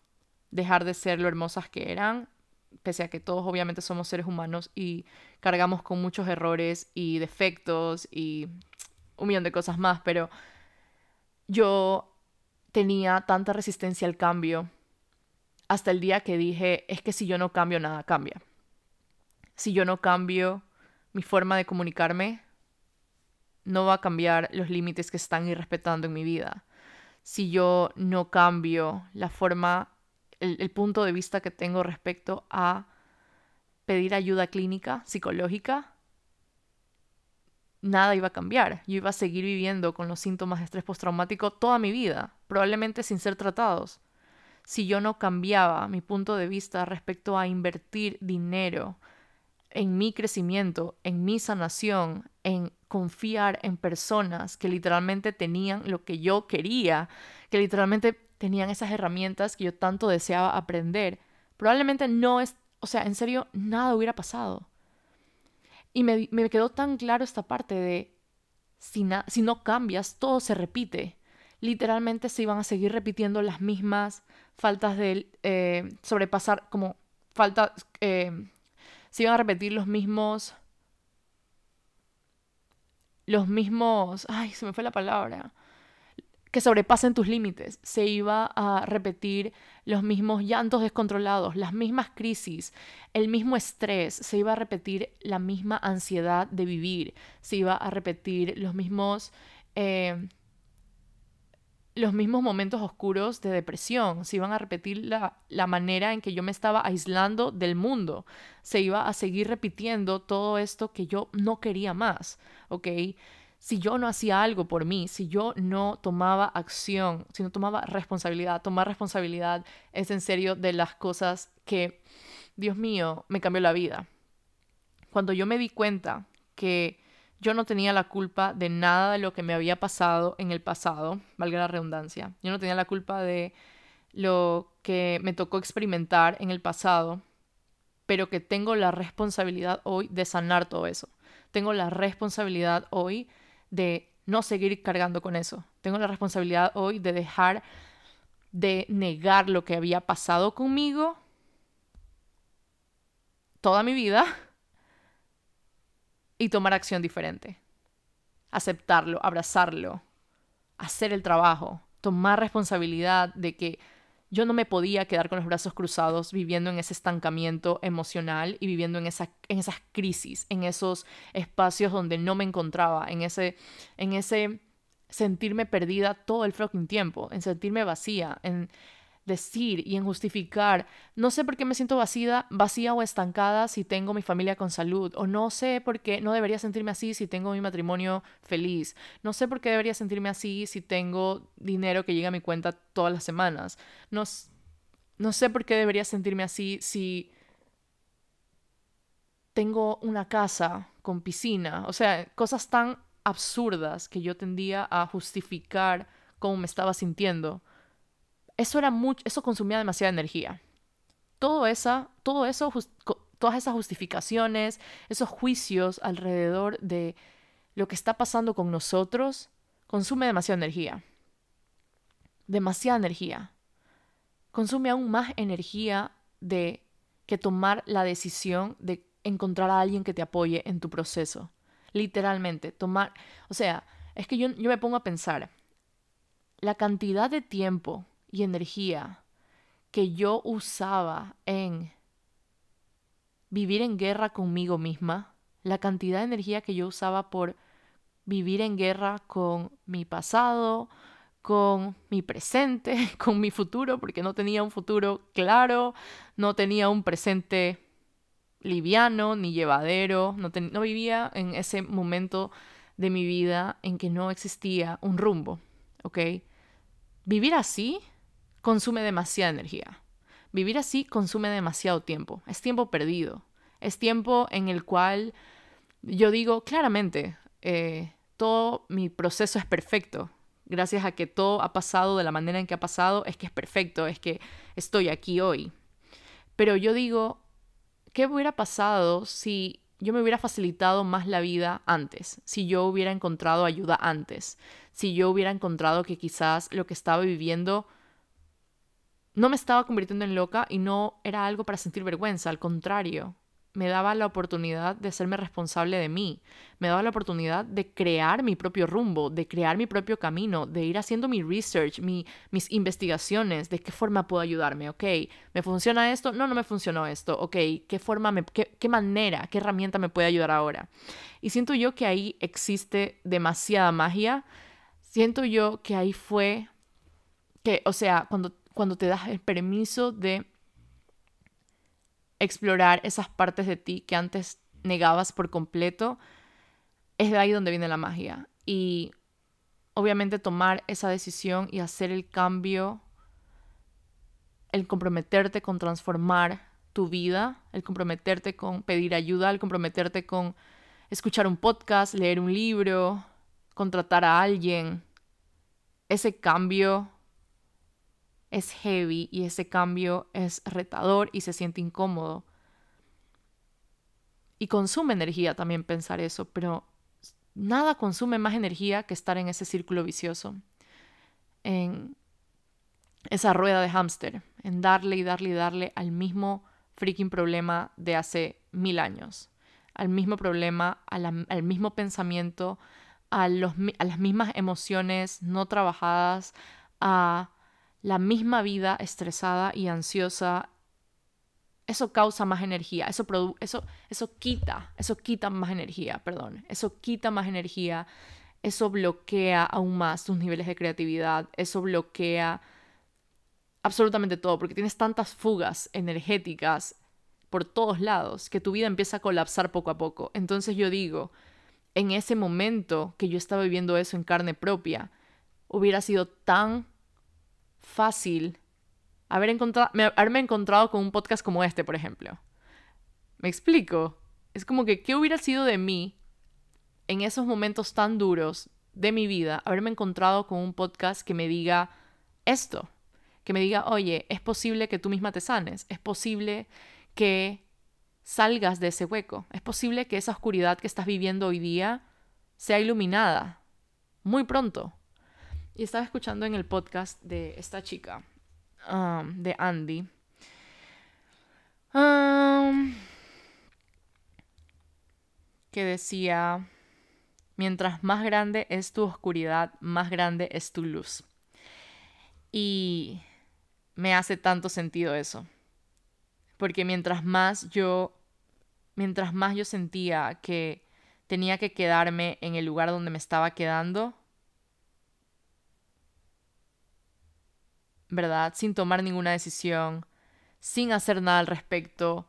dejar de ser lo hermosas que eran, pese a que todos obviamente somos seres humanos y cargamos con muchos errores y defectos y un millón de cosas más, pero yo tenía tanta resistencia al cambio hasta el día que dije, es que si yo no cambio, nada cambia. Si yo no cambio mi forma de comunicarme, no va a cambiar los límites que están irrespetando en mi vida. Si yo no cambio la forma, el, el punto de vista que tengo respecto a pedir ayuda clínica, psicológica, nada iba a cambiar. Yo iba a seguir viviendo con los síntomas de estrés postraumático toda mi vida, probablemente sin ser tratados. Si yo no cambiaba mi punto de vista respecto a invertir dinero en mi crecimiento, en mi sanación, en confiar en personas que literalmente tenían lo que yo quería, que literalmente tenían esas herramientas que yo tanto deseaba aprender, probablemente no es, o sea, en serio, nada hubiera pasado. Y me, quedó tan claro esta parte de, si, si no cambias, todo se repite. Literalmente se iban a seguir repitiendo las mismas faltas de eh, sobrepasar, como falta, eh, se iban a repetir los mismos, los mismos, ay, se me fue la palabra, que sobrepasen tus límites. Se iba a repetir los mismos llantos descontrolados, las mismas crisis, el mismo estrés, se iba a repetir la misma ansiedad de vivir, se iba a repetir los mismos... Eh, los mismos momentos oscuros de depresión, se iban a repetir la, la, manera en que yo me estaba aislando del mundo, se iba a seguir repitiendo todo esto que yo no quería más, ¿ok? si yo no hacía algo por mí, si yo no tomaba acción, si no tomaba responsabilidad, tomar responsabilidad es en serio de las cosas que, Dios mío, me cambió la vida. Cuando yo me di cuenta que yo no tenía la culpa de nada de lo que me había pasado en el pasado, valga la redundancia, yo no tenía la culpa de lo que me tocó experimentar en el pasado, pero que tengo la responsabilidad hoy de sanar todo eso. Tengo la responsabilidad hoy de no seguir cargando con eso. Tengo la responsabilidad hoy de dejar de negar lo que había pasado conmigo toda mi vida y tomar acción diferente. Aceptarlo, abrazarlo, hacer el trabajo, tomar responsabilidad de que yo no me podía quedar con los brazos cruzados viviendo en ese estancamiento emocional y viviendo en, en esas crisis, en esos espacios donde no me encontraba, en ese, en ese sentirme perdida todo el fucking tiempo, en sentirme vacía, en decir y en justificar, no sé por qué me siento vacía, vacía o estancada si tengo mi familia con salud, o no sé por qué no debería sentirme así si tengo mi matrimonio feliz, no sé por qué debería sentirme así si tengo dinero que llega a mi cuenta todas las semanas, no, no sé por qué debería sentirme así si tengo una casa con piscina, o sea, cosas tan absurdas que yo tendía a justificar cómo me estaba sintiendo eso era mucho, eso consumía demasiada energía. Todo esa, todo eso, todas esas justificaciones, esos juicios alrededor de lo que está pasando con nosotros, consume demasiada energía. Demasiada energía. Consume aún más energía de que tomar la decisión de encontrar a alguien que te apoye en tu proceso. Literalmente, tomar, o sea, es que yo, yo me pongo a pensar, la cantidad de tiempo y energía que yo usaba en vivir en guerra conmigo misma, la cantidad de energía que yo usaba por vivir en guerra con mi pasado, con mi presente, con mi futuro, porque no tenía un futuro claro, no tenía un presente liviano ni llevadero, no, no vivía en ese momento de mi vida en que no existía un rumbo, ¿ok? Vivir así consume demasiada energía. Vivir así consume demasiado tiempo. Es tiempo perdido. Es tiempo en el cual yo digo claramente, eh, todo mi proceso es perfecto. gracias a que todo ha pasado de la manera en que ha pasado, es que es perfecto, es que estoy aquí hoy. Pero yo digo, ¿qué hubiera pasado si yo me hubiera facilitado más la vida antes? Si yo hubiera encontrado ayuda antes, si yo hubiera encontrado que quizás lo que estaba viviendo no me estaba convirtiendo en loca y no era algo para sentir vergüenza, al contrario, me daba la oportunidad de serme responsable de mí, me daba la oportunidad de crear mi propio rumbo, de crear mi propio camino, de ir haciendo mi research, mi, mis investigaciones, de qué forma puedo ayudarme, ok, ¿me funciona esto? No, no me funcionó esto, ok, ¿qué forma, me, qué, qué manera, qué herramienta me puede ayudar ahora? Y siento yo que ahí existe demasiada magia, siento yo que ahí fue, que, o sea, cuando, cuando te das el permiso de explorar esas partes de ti que antes negabas por completo, es de ahí donde viene la magia. Y obviamente tomar esa decisión y hacer el cambio, el comprometerte con transformar tu vida, el comprometerte con pedir ayuda, el comprometerte con escuchar un podcast, leer un libro, contratar a alguien, ese cambio es heavy y ese cambio es retador y se siente incómodo. Y consume energía también pensar eso, pero nada consume más energía que estar en ese círculo vicioso, en esa rueda de hámster, en darle y darle y darle al mismo freaking problema de hace mil años, al mismo problema, al mismo pensamiento, a, los, a las mismas emociones no trabajadas, a la misma vida estresada y ansiosa, eso causa más energía, eso, eso, eso quita, eso quita más energía, perdón, eso quita más energía, eso bloquea aún más tus niveles de creatividad, eso bloquea absolutamente todo, porque tienes tantas fugas energéticas por todos lados que tu vida empieza a colapsar poco a poco. Entonces yo digo, en ese momento que yo estaba viviendo eso en carne propia, hubiera sido tan fácil haber encontrado, haberme encontrado con un podcast como este, por ejemplo. ¿Me explico? Es como que, ¿qué hubiera sido de mí en esos momentos tan duros de mi vida, haberme encontrado con un podcast que me diga esto? Que me diga, oye, es posible que tú misma te sanes, es posible que salgas de ese hueco, es posible que esa oscuridad que estás viviendo hoy día sea iluminada muy pronto. Y estaba escuchando en el podcast de esta chica, um, de Andy. Um, que decía, mientras más grande es tu oscuridad, más grande es tu luz. Y me hace tanto sentido eso. Porque mientras más yo, mientras más yo sentía que tenía que quedarme en el lugar donde me estaba quedando, ¿verdad? Sin tomar ninguna decisión, sin hacer nada al respecto,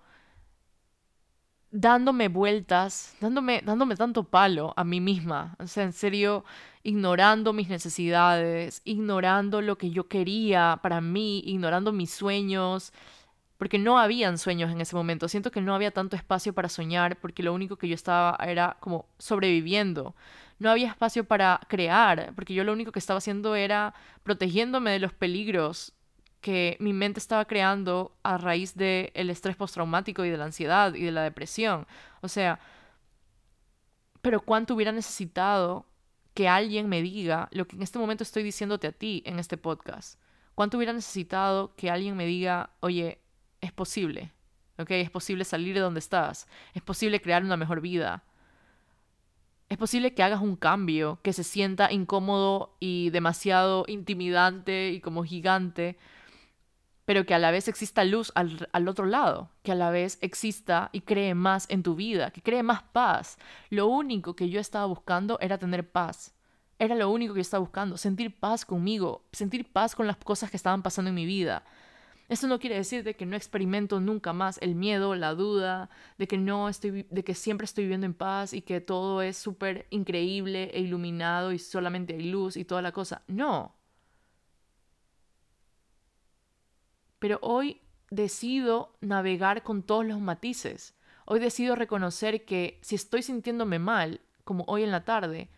dándome vueltas, dándome, dándome tanto palo a mí misma, o sea, en serio, ignorando mis necesidades, ignorando lo que yo quería para mí, ignorando mis sueños, porque no habían sueños en ese momento. Siento que no había tanto espacio para soñar, porque lo único que yo estaba era como sobreviviendo no había espacio para crear, porque yo lo único que estaba haciendo era protegiéndome de los peligros que mi mente estaba creando a raíz del el estrés postraumático y de la ansiedad y de la depresión. O sea, pero cuánto hubiera necesitado que alguien me diga lo que en este momento estoy diciéndote a ti en este podcast. ¿Cuánto hubiera necesitado que alguien me diga, oye, es posible, ¿ok? Es posible salir de donde estás, es posible crear una mejor vida, es posible que hagas un cambio que se sienta incómodo y demasiado intimidante y como gigante, pero que a la vez exista luz al, al, otro lado, que a la vez exista y cree más en tu vida, que cree más paz. Lo único que yo estaba buscando era tener paz. Era lo único que yo estaba buscando, sentir paz conmigo, sentir paz con las cosas que estaban pasando en mi vida. Esto no quiere decir de que no experimento nunca más el miedo, la duda, de que no estoy, de que siempre estoy viviendo en paz y que todo es súper increíble e iluminado y solamente hay luz y toda la cosa. No. Pero hoy decido navegar con todos los matices. Hoy decido reconocer que si estoy sintiéndome mal, como hoy en la tarde,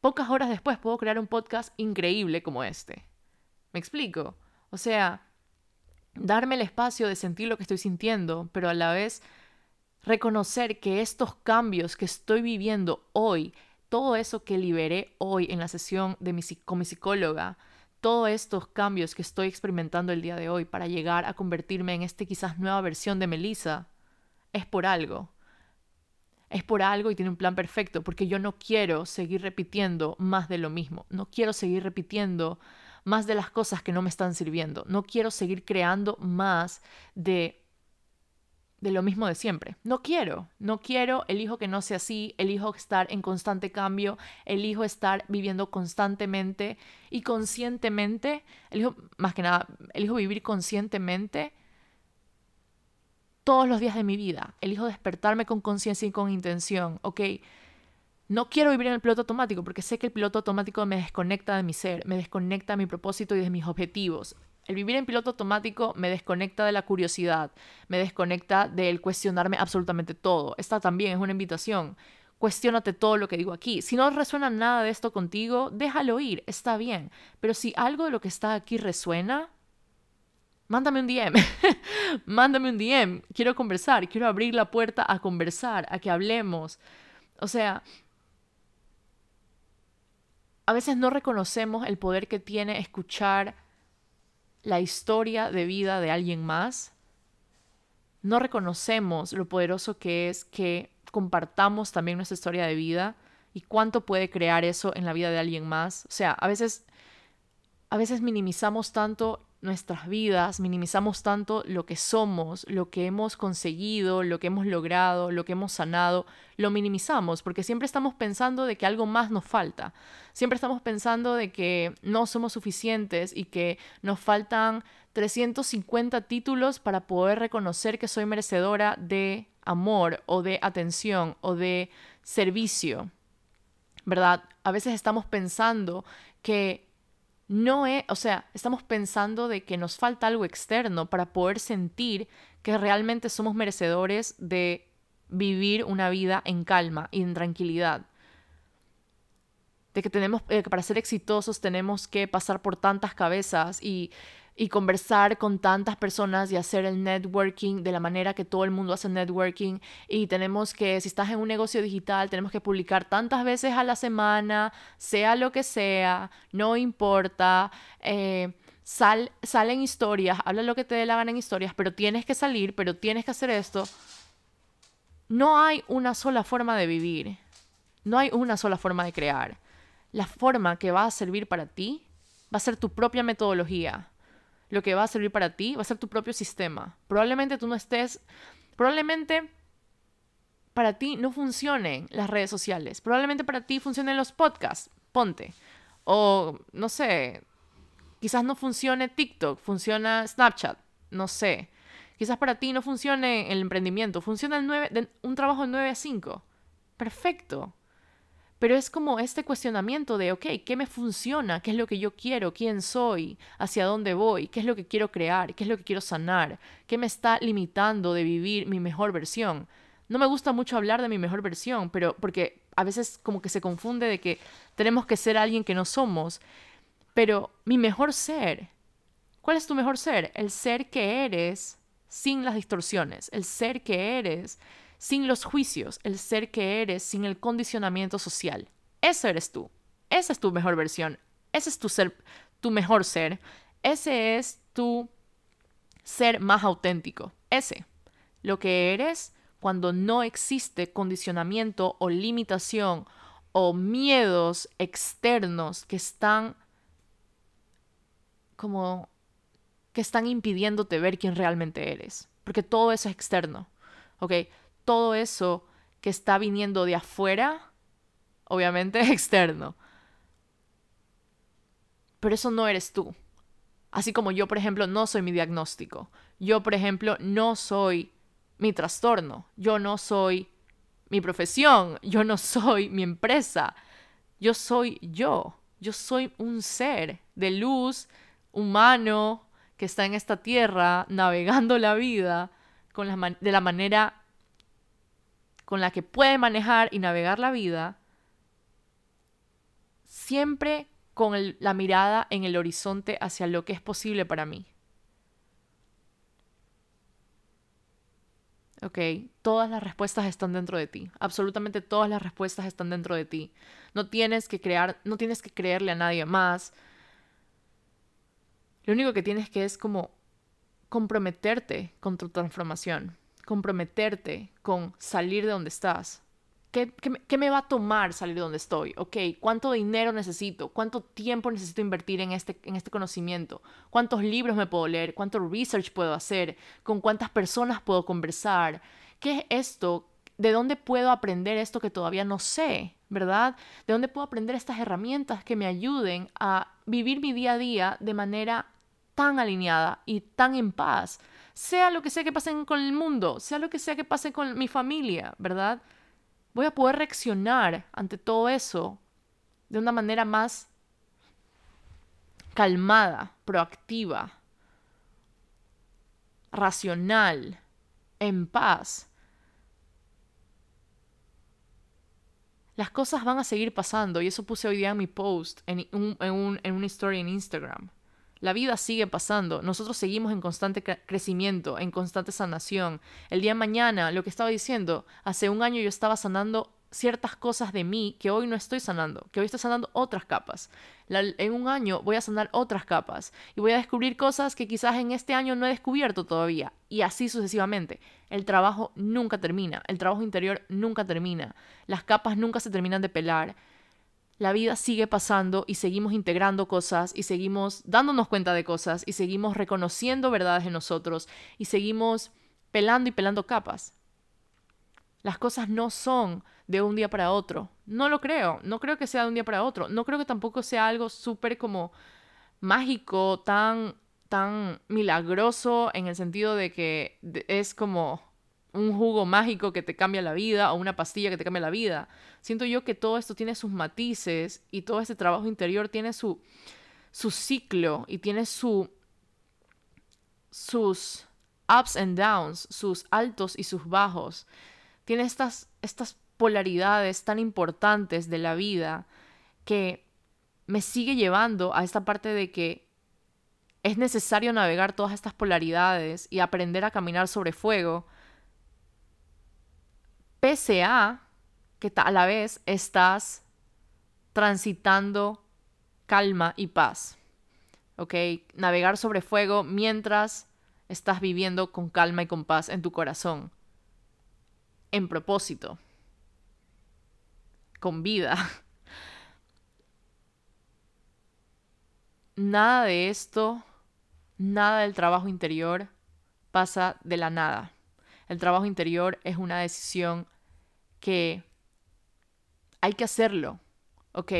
pocas horas después puedo crear un podcast increíble como este. ¿Me explico? O sea, darme el espacio de sentir lo que estoy sintiendo, pero a la vez reconocer que estos cambios que estoy viviendo hoy, todo eso que liberé hoy en la sesión de mi, con mi psicóloga, todos estos cambios que estoy experimentando el día de hoy para llegar a convertirme en esta quizás nueva versión de Melissa, es por algo. Es por algo y tiene un plan perfecto, porque yo no quiero seguir repitiendo más de lo mismo. No quiero seguir repitiendo más de las cosas que no me están sirviendo. No quiero seguir creando más de de lo mismo de siempre. No quiero, no quiero, elijo que no sea así, elijo estar en constante cambio, elijo estar viviendo constantemente y conscientemente, elijo, más que nada, elijo vivir conscientemente todos los días de mi vida, elijo despertarme con conciencia y con intención, ¿ok? No quiero vivir en el piloto automático porque sé que el piloto automático me desconecta de mi ser, me desconecta de mi propósito y de mis objetivos. El vivir en piloto automático me desconecta de la curiosidad, me desconecta del cuestionarme absolutamente todo. Esta también es una invitación. Cuestiónate todo lo que digo aquí. Si no resuena nada de esto contigo, déjalo ir, está bien. Pero si algo de lo que está aquí resuena, mándame un DM. mándame un DM. Quiero conversar, quiero abrir la puerta a conversar, a que hablemos. O sea, a veces no reconocemos el poder que tiene escuchar la historia de vida de alguien más, no reconocemos lo poderoso que es que compartamos también nuestra historia de vida y cuánto puede crear eso en la vida de alguien más. O sea, a veces a veces minimizamos tanto nuestras vidas, minimizamos tanto lo que somos, lo que hemos conseguido, lo que hemos logrado, lo que hemos sanado, lo minimizamos porque siempre estamos pensando de que algo más nos falta. Siempre estamos pensando de que no somos suficientes y que nos faltan 350 títulos para poder reconocer que soy merecedora de amor o de atención o de servicio. ¿Verdad? A veces estamos pensando que no es, o sea, estamos pensando de que nos falta algo externo para poder sentir que realmente somos merecedores de vivir una vida en calma y en tranquilidad. De que tenemos, eh, que para ser exitosos tenemos que pasar por tantas cabezas y y conversar con tantas personas y hacer el networking de la manera que todo el mundo hace networking. Y tenemos que, si estás en un negocio digital, tenemos que publicar tantas veces a la semana, sea lo que sea, no importa. Eh, sal, salen historias, habla lo que te dé la gana en historias, pero tienes que salir, pero tienes que hacer esto. No hay una sola forma de vivir. No hay una sola forma de crear. La forma que va a servir para ti va a ser tu propia metodología lo que va a servir para ti va a ser tu propio sistema. Probablemente tú no estés, probablemente para ti no funcionen las redes sociales, probablemente para ti funcionen los podcasts, ponte. O no sé, quizás no funcione TikTok, funciona Snapchat, no sé. Quizás para ti no funcione el emprendimiento, funciona el 9, un trabajo de 9 a 5. Perfecto. Pero es como este cuestionamiento de, ok, ¿qué me funciona? ¿Qué es lo que yo quiero? ¿Quién soy? ¿Hacia dónde voy? ¿Qué es lo que quiero crear? ¿Qué es lo que quiero sanar? ¿Qué me está limitando de vivir mi mejor versión? No me gusta mucho hablar de mi mejor versión, pero porque a veces como que se confunde de que tenemos que ser alguien que no somos. Pero mi mejor ser, ¿cuál es tu mejor ser? El ser que eres sin las distorsiones, el ser que eres sin los juicios, el ser que eres, sin el condicionamiento social. Ese eres tú. Esa es tu mejor versión. Ese es tu ser, tu mejor ser. Ese es tu ser más auténtico. Ese. Lo que eres cuando no existe condicionamiento o limitación o miedos externos que están como que están impidiéndote ver quién realmente eres, porque todo eso es externo. ¿Ok? Todo eso que está viniendo de afuera, obviamente externo. Pero eso no eres tú. Así como yo, por ejemplo, no soy mi diagnóstico. Yo, por ejemplo, no soy mi trastorno. Yo no soy mi profesión. Yo no soy mi empresa. Yo soy yo. Yo soy un ser de luz humano que está en esta tierra navegando la vida con la de la manera con la que puede manejar y navegar la vida siempre con la mirada en el horizonte hacia lo que es posible para mí. ¿ok? Todas las respuestas están dentro de ti. Absolutamente todas las respuestas están dentro de ti. No tienes que crear, no tienes que creerle a nadie más. Lo único que tienes que es como comprometerte con tu transformación, comprometerte con salir de donde estás, ¿Qué, me va a tomar salir de donde estoy? ¿Ok? ¿Cuánto dinero necesito? ¿Cuánto tiempo necesito invertir en este, en este conocimiento? ¿Cuántos libros me puedo leer? ¿Cuánto research puedo hacer? ¿Con cuántas personas puedo conversar? ¿Qué es esto? ¿De dónde puedo aprender esto que todavía no sé? ¿Verdad? ¿De dónde puedo aprender estas herramientas que me ayuden a vivir mi día a día de manera tan alineada y tan en paz? Sea lo que sea que pase con el mundo, sea lo que sea que pase con mi familia, ¿verdad? voy a poder reaccionar ante todo eso de una manera más calmada, proactiva, racional, en paz. Las cosas van a seguir pasando y eso puse hoy día en mi post, en, un, en, en una story en Instagram. La vida sigue pasando, nosotros seguimos en constante crecimiento, en constante sanación. El día de mañana, lo que estaba diciendo, hace un año yo estaba sanando ciertas cosas de mí que hoy no estoy sanando, que hoy estoy sanando otras capas. en un año voy a sanar otras capas y voy a descubrir cosas que quizás en este año no he descubierto todavía y así sucesivamente. El trabajo nunca termina, el trabajo interior nunca termina, las capas nunca se terminan de pelar la vida sigue pasando y seguimos integrando cosas y seguimos dándonos cuenta de cosas y seguimos reconociendo verdades en nosotros y seguimos pelando y pelando capas. Las cosas no son de un día para otro. No lo creo. No creo que sea de un día para otro. No creo que tampoco sea algo súper como mágico, tan, tan milagroso en el sentido de que es como un jugo mágico que te cambia la vida o una pastilla que te cambia la vida. Siento yo que todo esto tiene sus matices y todo este trabajo interior tiene su, su ciclo y tiene su, sus ups and downs, sus altos y sus bajos. Tiene estas, estas polaridades tan importantes de la vida que me sigue llevando a esta parte de que es necesario navegar todas estas polaridades y aprender a caminar sobre fuego pese a que a la vez estás transitando calma y paz. ¿Ok? Navegar sobre fuego mientras estás viviendo con calma y con paz en tu corazón. En propósito. Con vida. Nada de esto, nada del trabajo interior pasa de la nada. El trabajo interior es una decisión que hay que hacerlo, ¿ok?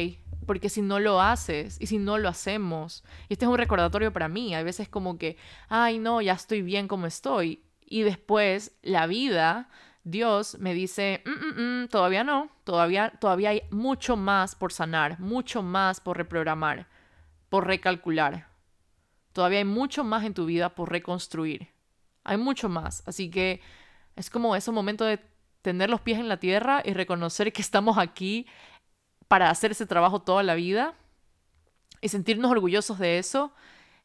Porque si no lo haces y si no lo hacemos, y este es un recordatorio para mí, hay veces como que, ay no, ya estoy bien como estoy, y después la vida, Dios me dice, mm, mm, mm, todavía no, todavía, todavía hay mucho más por sanar, mucho más por reprogramar, por recalcular. Todavía hay mucho más en tu vida por reconstruir. Hay mucho más. Así que es como ese momento de tener los pies en la tierra y reconocer que estamos aquí para hacer ese trabajo toda la vida y sentirnos orgullosos de eso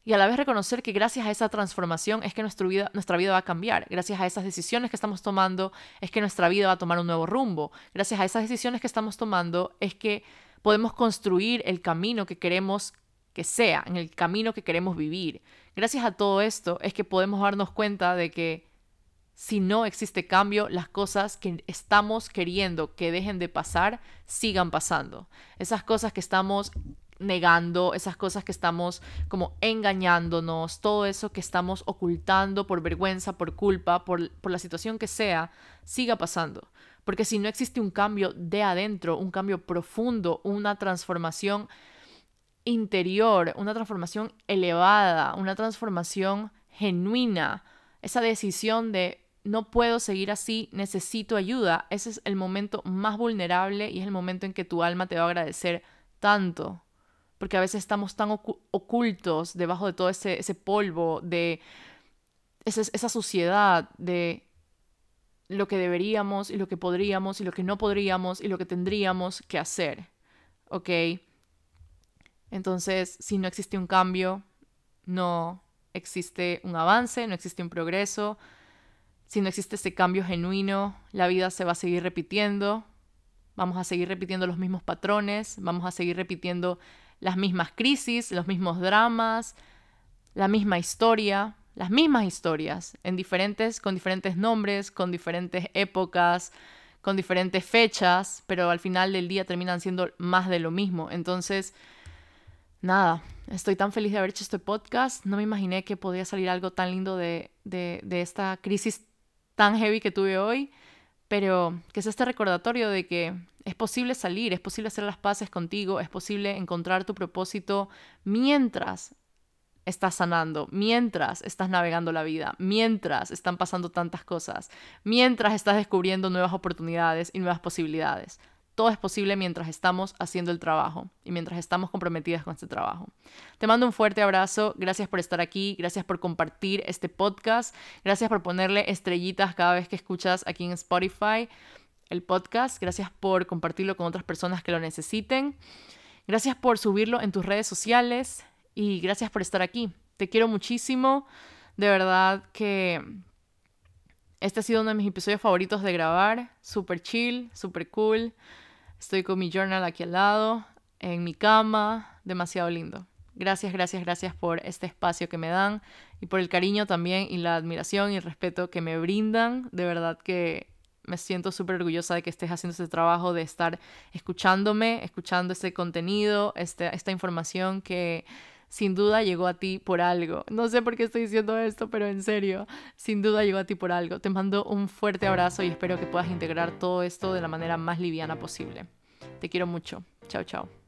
y a la vez reconocer que gracias a esa transformación es que nuestra vida, nuestra vida va a cambiar, gracias a esas decisiones que estamos tomando es que nuestra vida va a tomar un nuevo rumbo, gracias a esas decisiones que estamos tomando es que podemos construir el camino que queremos que sea, en el camino que queremos vivir. Gracias a todo esto es que podemos darnos cuenta de que si no existe cambio, las cosas que estamos queriendo que dejen de pasar, sigan pasando. Esas cosas que estamos negando, esas cosas que estamos como engañándonos, todo eso que estamos ocultando por vergüenza, por culpa, por, por la situación que sea, siga pasando. Porque si no existe un cambio de adentro, un cambio profundo, una transformación interior, una transformación elevada, una transformación genuina, esa decisión de no puedo seguir así, necesito ayuda, ese es el momento más vulnerable y es el momento en que tu alma te va a agradecer tanto. Porque a veces estamos tan ocultos debajo de todo ese, polvo, de esa, esa suciedad, de lo que deberíamos y lo que podríamos y lo que no podríamos y lo que tendríamos que hacer. ¿Ok? Entonces, si no existe un cambio, no existe un avance, no existe un progreso. Si no existe ese cambio genuino, la vida se va a seguir repitiendo. Vamos a seguir repitiendo los mismos patrones, vamos a seguir repitiendo las mismas crisis, los mismos dramas, la misma historia, las mismas historias, en diferentes, con diferentes nombres, con diferentes épocas, con diferentes fechas, pero al final del día terminan siendo más de lo mismo. Entonces, nada, estoy tan feliz de haber hecho este podcast. No me imaginé que podía salir algo tan lindo de, de, de esta crisis tan heavy que tuve hoy, pero que es este recordatorio de que es posible salir, es posible hacer las paces contigo, es posible encontrar tu propósito mientras estás sanando, mientras estás navegando la vida, mientras están pasando tantas cosas, mientras estás descubriendo nuevas oportunidades y nuevas posibilidades. Todo es posible mientras estamos haciendo el trabajo y mientras estamos comprometidas con este trabajo. Te mando un fuerte abrazo, gracias por estar aquí, gracias por compartir este podcast, gracias por ponerle estrellitas cada vez que escuchas aquí en Spotify el podcast, gracias por compartirlo con otras personas que lo necesiten, gracias por subirlo en tus redes sociales, y gracias por estar aquí. Te quiero muchísimo. De verdad que este ha sido uno de mis episodios favoritos de grabar. Súper chill, súper cool. Estoy con mi journal aquí al lado, en mi cama. Demasiado lindo. Gracias, gracias, gracias por este espacio que me dan y por el cariño también y la admiración y el respeto que me brindan. De verdad que me siento súper orgullosa de que estés haciendo este trabajo, de estar escuchándome, escuchando este contenido, este, esta información que sin duda llegó a ti por algo. No sé por qué estoy diciendo esto, pero en serio, sin duda llegó a ti por algo. Te mando un fuerte abrazo y espero que puedas integrar todo esto de la manera más liviana posible. Te quiero mucho. Chao, chao.